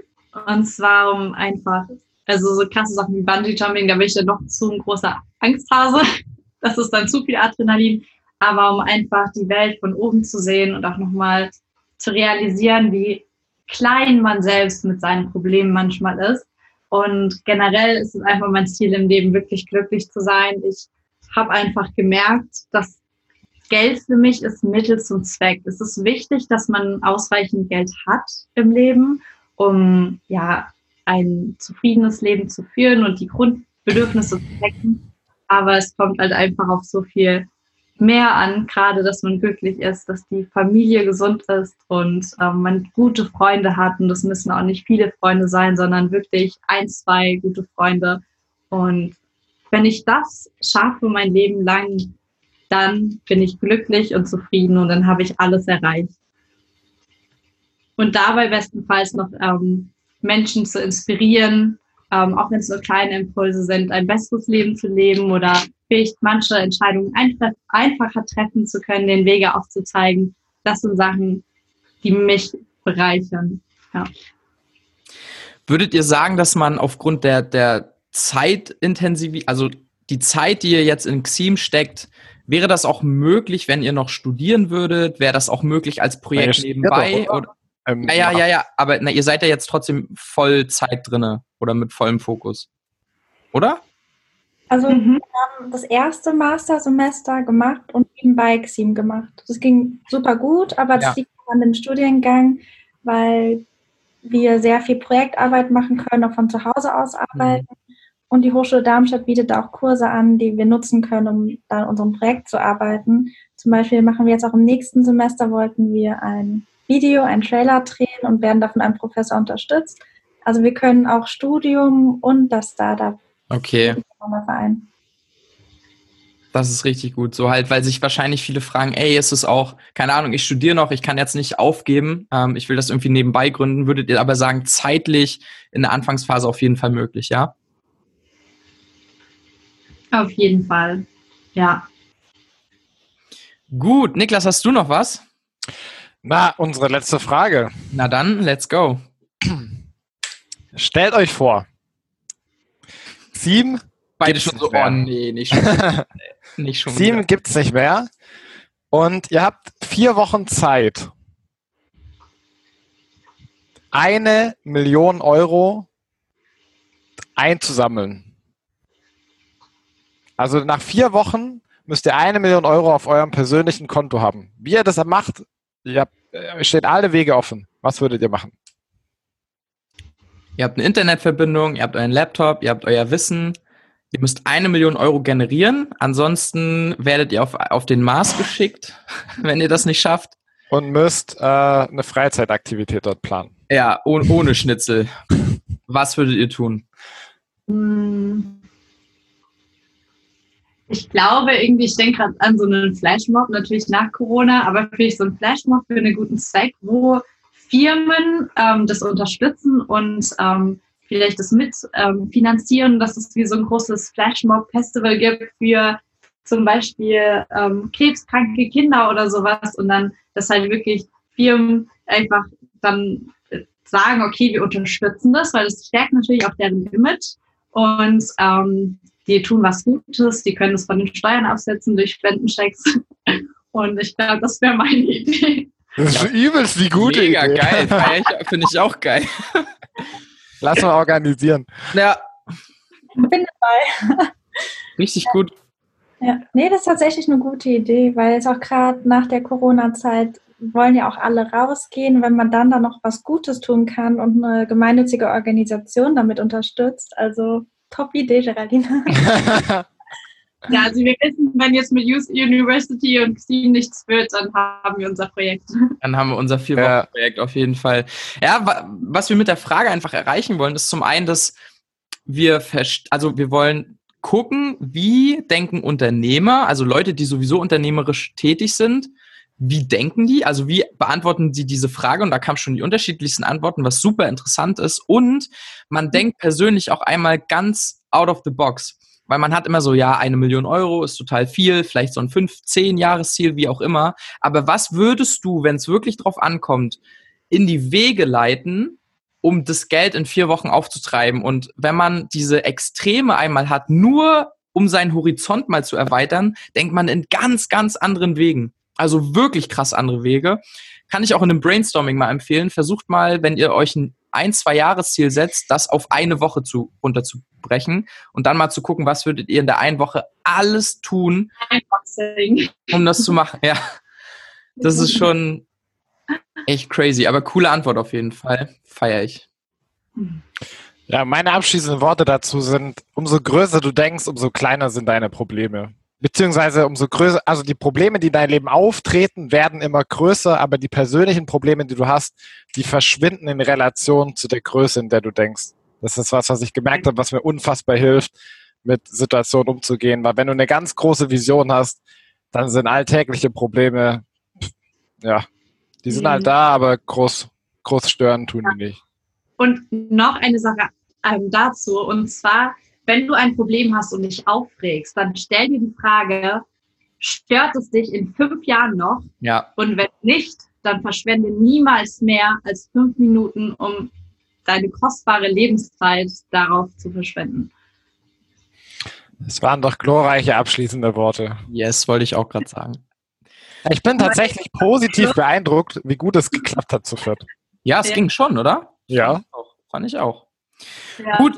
Und zwar um einfach, also so krasse Sachen wie Bungee Jumping, da bin ich dann noch zu ein großer Angsthase. Das ist dann zu viel Adrenalin. Aber um einfach die Welt von oben zu sehen und auch nochmal zu realisieren, wie klein man selbst mit seinen Problemen manchmal ist. Und generell ist es einfach mein Ziel im Leben, wirklich glücklich zu sein. Ich habe einfach gemerkt, dass Geld für mich ist Mittel zum Zweck. Es ist wichtig, dass man ausreichend Geld hat im Leben, um ja ein zufriedenes Leben zu führen und die Grundbedürfnisse zu decken. Aber es kommt halt einfach auf so viel mehr an, gerade dass man glücklich ist, dass die Familie gesund ist und ähm, man gute Freunde hat. Und das müssen auch nicht viele Freunde sein, sondern wirklich ein, zwei gute Freunde. Und wenn ich das schaffe mein Leben lang, dann bin ich glücklich und zufrieden und dann habe ich alles erreicht. Und dabei bestenfalls noch ähm, Menschen zu inspirieren, ähm, auch wenn es nur kleine Impulse sind, ein besseres Leben zu leben oder vielleicht manche Entscheidungen einfach, einfacher treffen zu können, den Wege aufzuzeigen. Das sind Sachen, die mich bereichern. Ja. Würdet ihr sagen, dass man aufgrund der, der Zeitintensiv, also die Zeit, die ihr jetzt in XIM steckt, wäre das auch möglich, wenn ihr noch studieren würdet? Wäre das auch möglich als Projekt nebenbei? Doch, oder? Ähm, ja, ja, ja, ja, aber na, ihr seid ja jetzt trotzdem voll Zeit drinne oder mit vollem Fokus. Oder? Also mhm. wir haben das erste Mastersemester gemacht und nebenbei XIM gemacht. Das ging super gut, aber das ja. liegt an dem Studiengang, weil wir sehr viel Projektarbeit machen können, auch von zu Hause aus arbeiten. Mhm. Und die Hochschule Darmstadt bietet auch Kurse an, die wir nutzen können, um da an unserem Projekt zu arbeiten. Zum Beispiel machen wir jetzt auch im nächsten Semester, wollten wir ein Video, ein Trailer drehen und werden da von einem Professor unterstützt. Also wir können auch Studium und das Startup Okay. Das ist richtig gut. So halt, weil sich wahrscheinlich viele fragen, ey, ist es auch, keine Ahnung, ich studiere noch, ich kann jetzt nicht aufgeben, ähm, ich will das irgendwie nebenbei gründen. Würdet ihr aber sagen, zeitlich in der Anfangsphase auf jeden Fall möglich, ja? Auf jeden Fall, ja. Gut, Niklas, hast du noch was? Na, unsere letzte Frage. Na dann, let's go. Stellt euch vor, Sieben. Beide schon so, oh nee, nicht schon, nicht schon Sieben gibt es nicht mehr. Und ihr habt vier Wochen Zeit, eine Million Euro einzusammeln. Also nach vier Wochen müsst ihr eine Million Euro auf eurem persönlichen Konto haben. Wie ihr das macht, ihr habt, äh, steht alle Wege offen. Was würdet ihr machen? Ihr habt eine Internetverbindung, ihr habt euren Laptop, ihr habt euer Wissen. Ihr müsst eine Million Euro generieren. Ansonsten werdet ihr auf, auf den Mars geschickt, wenn ihr das nicht schafft. Und müsst äh, eine Freizeitaktivität dort planen. Ja, ohne, ohne Schnitzel. Was würdet ihr tun? Hm. Ich glaube irgendwie, ich denke gerade an so einen Flashmob, natürlich nach Corona, aber vielleicht so einen Flashmob für einen guten Zweck, wo Firmen ähm, das unterstützen und ähm, vielleicht das mitfinanzieren, ähm, dass es wie so ein großes Flashmob-Festival gibt für zum Beispiel ähm, krebskranke Kinder oder sowas und dann, dass halt wirklich Firmen einfach dann sagen, okay, wir unterstützen das, weil das stärkt natürlich auch deren Image und ähm, die tun was Gutes, die können es von den Steuern absetzen durch Spendenchecks und ich glaube, das wäre meine Idee. Das ist ja. übelst die gute Mega Idee. geil, finde ich auch geil. Lass mal organisieren. Ja. Ich bin dabei. Richtig gut. Ja, nee, das ist tatsächlich eine gute Idee, weil es auch gerade nach der Corona-Zeit wollen ja auch alle rausgehen. Wenn man dann da noch was Gutes tun kann und eine gemeinnützige Organisation damit unterstützt, also top Idee, Geraldine. Ja, also wir wissen, wenn jetzt mit Youth University und Steam nichts wird, dann haben wir unser Projekt. Dann haben wir unser vier Wochen Projekt auf jeden Fall. Ja, was wir mit der Frage einfach erreichen wollen, ist zum einen, dass wir also wir wollen gucken, wie denken Unternehmer, also Leute, die sowieso unternehmerisch tätig sind, wie denken die? Also wie beantworten sie diese Frage? Und da kamen schon die unterschiedlichsten Antworten, was super interessant ist. Und man denkt persönlich auch einmal ganz out of the box. Weil man hat immer so, ja, eine Million Euro ist total viel, vielleicht so ein fünf, zehn Jahresziel, wie auch immer. Aber was würdest du, wenn es wirklich drauf ankommt, in die Wege leiten, um das Geld in vier Wochen aufzutreiben? Und wenn man diese Extreme einmal hat, nur um seinen Horizont mal zu erweitern, denkt man in ganz, ganz anderen Wegen. Also wirklich krass andere Wege. Kann ich auch in einem Brainstorming mal empfehlen. Versucht mal, wenn ihr euch ein ein, zwei Jahresziel setzt, das auf eine Woche zu, runterzubrechen und dann mal zu gucken, was würdet ihr in der einen Woche alles tun, um das zu machen. Ja, das ist schon echt crazy, aber coole Antwort auf jeden Fall. Feier ich. Ja, meine abschließenden Worte dazu sind, umso größer du denkst, umso kleiner sind deine Probleme. Beziehungsweise umso größer, also die Probleme, die in deinem Leben auftreten, werden immer größer, aber die persönlichen Probleme, die du hast, die verschwinden in Relation zu der Größe, in der du denkst. Das ist was, was ich gemerkt habe, was mir unfassbar hilft, mit Situationen umzugehen. Weil wenn du eine ganz große Vision hast, dann sind alltägliche Probleme, ja, die sind halt mhm. da, aber groß, groß stören tun die nicht. Und noch eine Sache ähm, dazu, und zwar, wenn du ein Problem hast und dich aufregst, dann stell dir die Frage, stört es dich in fünf Jahren noch? Ja. Und wenn nicht, dann verschwende niemals mehr als fünf Minuten, um deine kostbare Lebenszeit darauf zu verschwenden. Es waren doch glorreiche abschließende Worte. Yes, wollte ich auch gerade sagen. Ich bin tatsächlich positiv beeindruckt, wie gut es geklappt hat zu viert. Ja, es ja. ging schon, oder? Ja. Fand ich auch. Ja. Gut,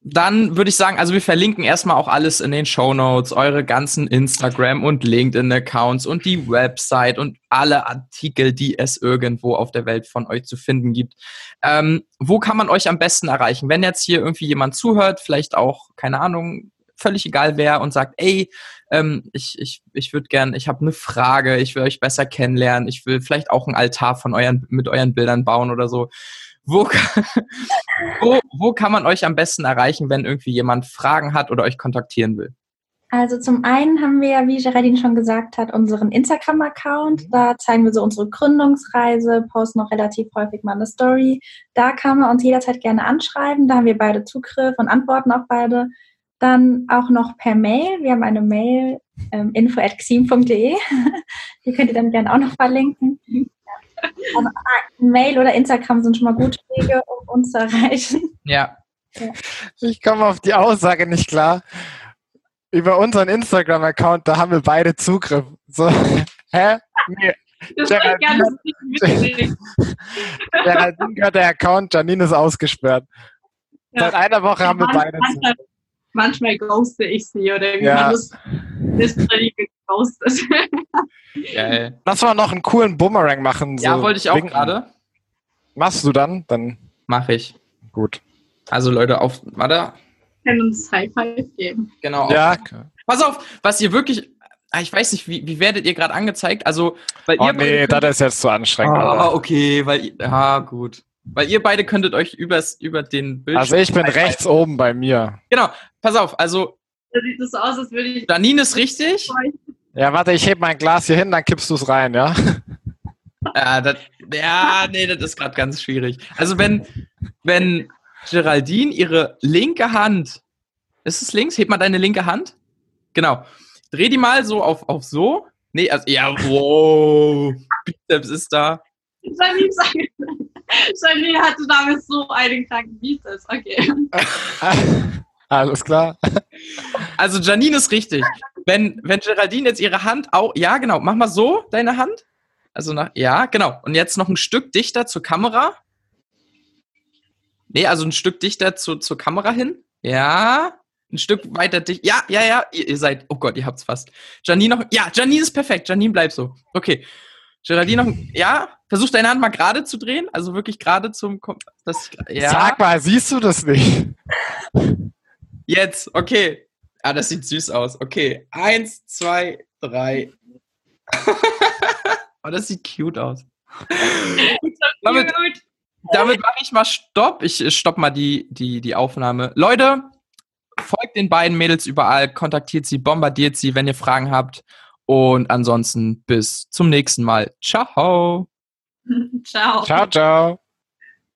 dann würde ich sagen, also wir verlinken erstmal auch alles in den Show Notes, eure ganzen Instagram und LinkedIn-Accounts und die Website und alle Artikel, die es irgendwo auf der Welt von euch zu finden gibt. Ähm, wo kann man euch am besten erreichen? Wenn jetzt hier irgendwie jemand zuhört, vielleicht auch, keine Ahnung, völlig egal wer und sagt, ey, ähm, ich, ich, ich würde gern, ich habe eine Frage, ich will euch besser kennenlernen, ich will vielleicht auch einen Altar von euren, mit euren Bildern bauen oder so wo, wo, wo kann man euch am besten erreichen, wenn irgendwie jemand Fragen hat oder euch kontaktieren will? Also zum einen haben wir, wie Geraldine schon gesagt hat, unseren Instagram-Account. Da zeigen wir so unsere Gründungsreise, posten noch relativ häufig mal eine Story. Da kann man uns jederzeit gerne anschreiben. Da haben wir beide Zugriff und antworten auf beide. Dann auch noch per Mail. Wir haben eine Mail ähm, info.xim.de. Die könnt ihr dann gerne auch noch verlinken. Aber Mail oder Instagram sind schon mal gute Wege, um uns zu erreichen. Ja. ja. Ich komme auf die Aussage nicht klar. Über unseren Instagram-Account, da haben wir beide Zugriff. So, hä? Nee. Das Geraldine, Geraldine gehört der Account, Janine ist ausgesperrt. Ja. Seit einer Woche haben wir beide Zugriff. Manchmal ghoste ich sie oder wie ja. man das literally geghostet. Geil. Lass mal noch einen coolen Boomerang machen. So ja, wollte ich auch gerade. Machst du dann? Dann mache ich. Gut. Also Leute, auf, warte. Können uns High Five geben. Genau. Ja. Pass auf, was ihr wirklich, ah, ich weiß nicht, wie, wie werdet ihr gerade angezeigt? Also, weil oh, ihr nee, das ist jetzt zu anstrengend. Ah, oh, okay, weil, ja, gut. Weil ihr beide könntet euch übers, über den Bildschirm. Also ich bin rechts oben bei mir. Genau, pass auf, also. Da sieht es so aus, als würde ich. Janine ist richtig. Ja, warte, ich heb mein Glas hier hin, dann kippst du es rein, ja? Ja, das, ja, nee, das ist gerade ganz schwierig. Also wenn, wenn Geraldine ihre linke Hand, ist es links? Heb mal deine linke Hand. Genau. Dreh die mal so auf, auf so. Nee, also, ja, wow. Bizeps ist da. Janine, Janine hatte damals so einen kranken Bizeps. Okay. Alles klar. Also Janine ist richtig. Wenn, wenn Geraldine jetzt ihre Hand auch, ja genau, mach mal so deine Hand. Also nach, ja, genau. Und jetzt noch ein Stück dichter zur Kamera. Nee, also ein Stück dichter zu, zur Kamera hin. Ja. Ein Stück weiter dicht. Ja, ja, ja. Ihr, ihr seid, oh Gott, ihr habt's fast. Janine noch, ja, Janine ist perfekt. Janine bleibt so. Okay. Geraldine noch, ja, versuch deine Hand mal gerade zu drehen, also wirklich gerade zum, das, ja. Sag mal, siehst du das nicht? Jetzt, okay. Ah, das sieht süß aus. Okay, eins, zwei, drei. oh, das sieht cute aus. damit damit mache ich mal Stopp. Ich stopp mal die, die, die Aufnahme. Leute, folgt den beiden Mädels überall, kontaktiert sie, bombardiert sie, wenn ihr Fragen habt. Und ansonsten bis zum nächsten Mal. Ciao. Ciao. Ciao, ciao.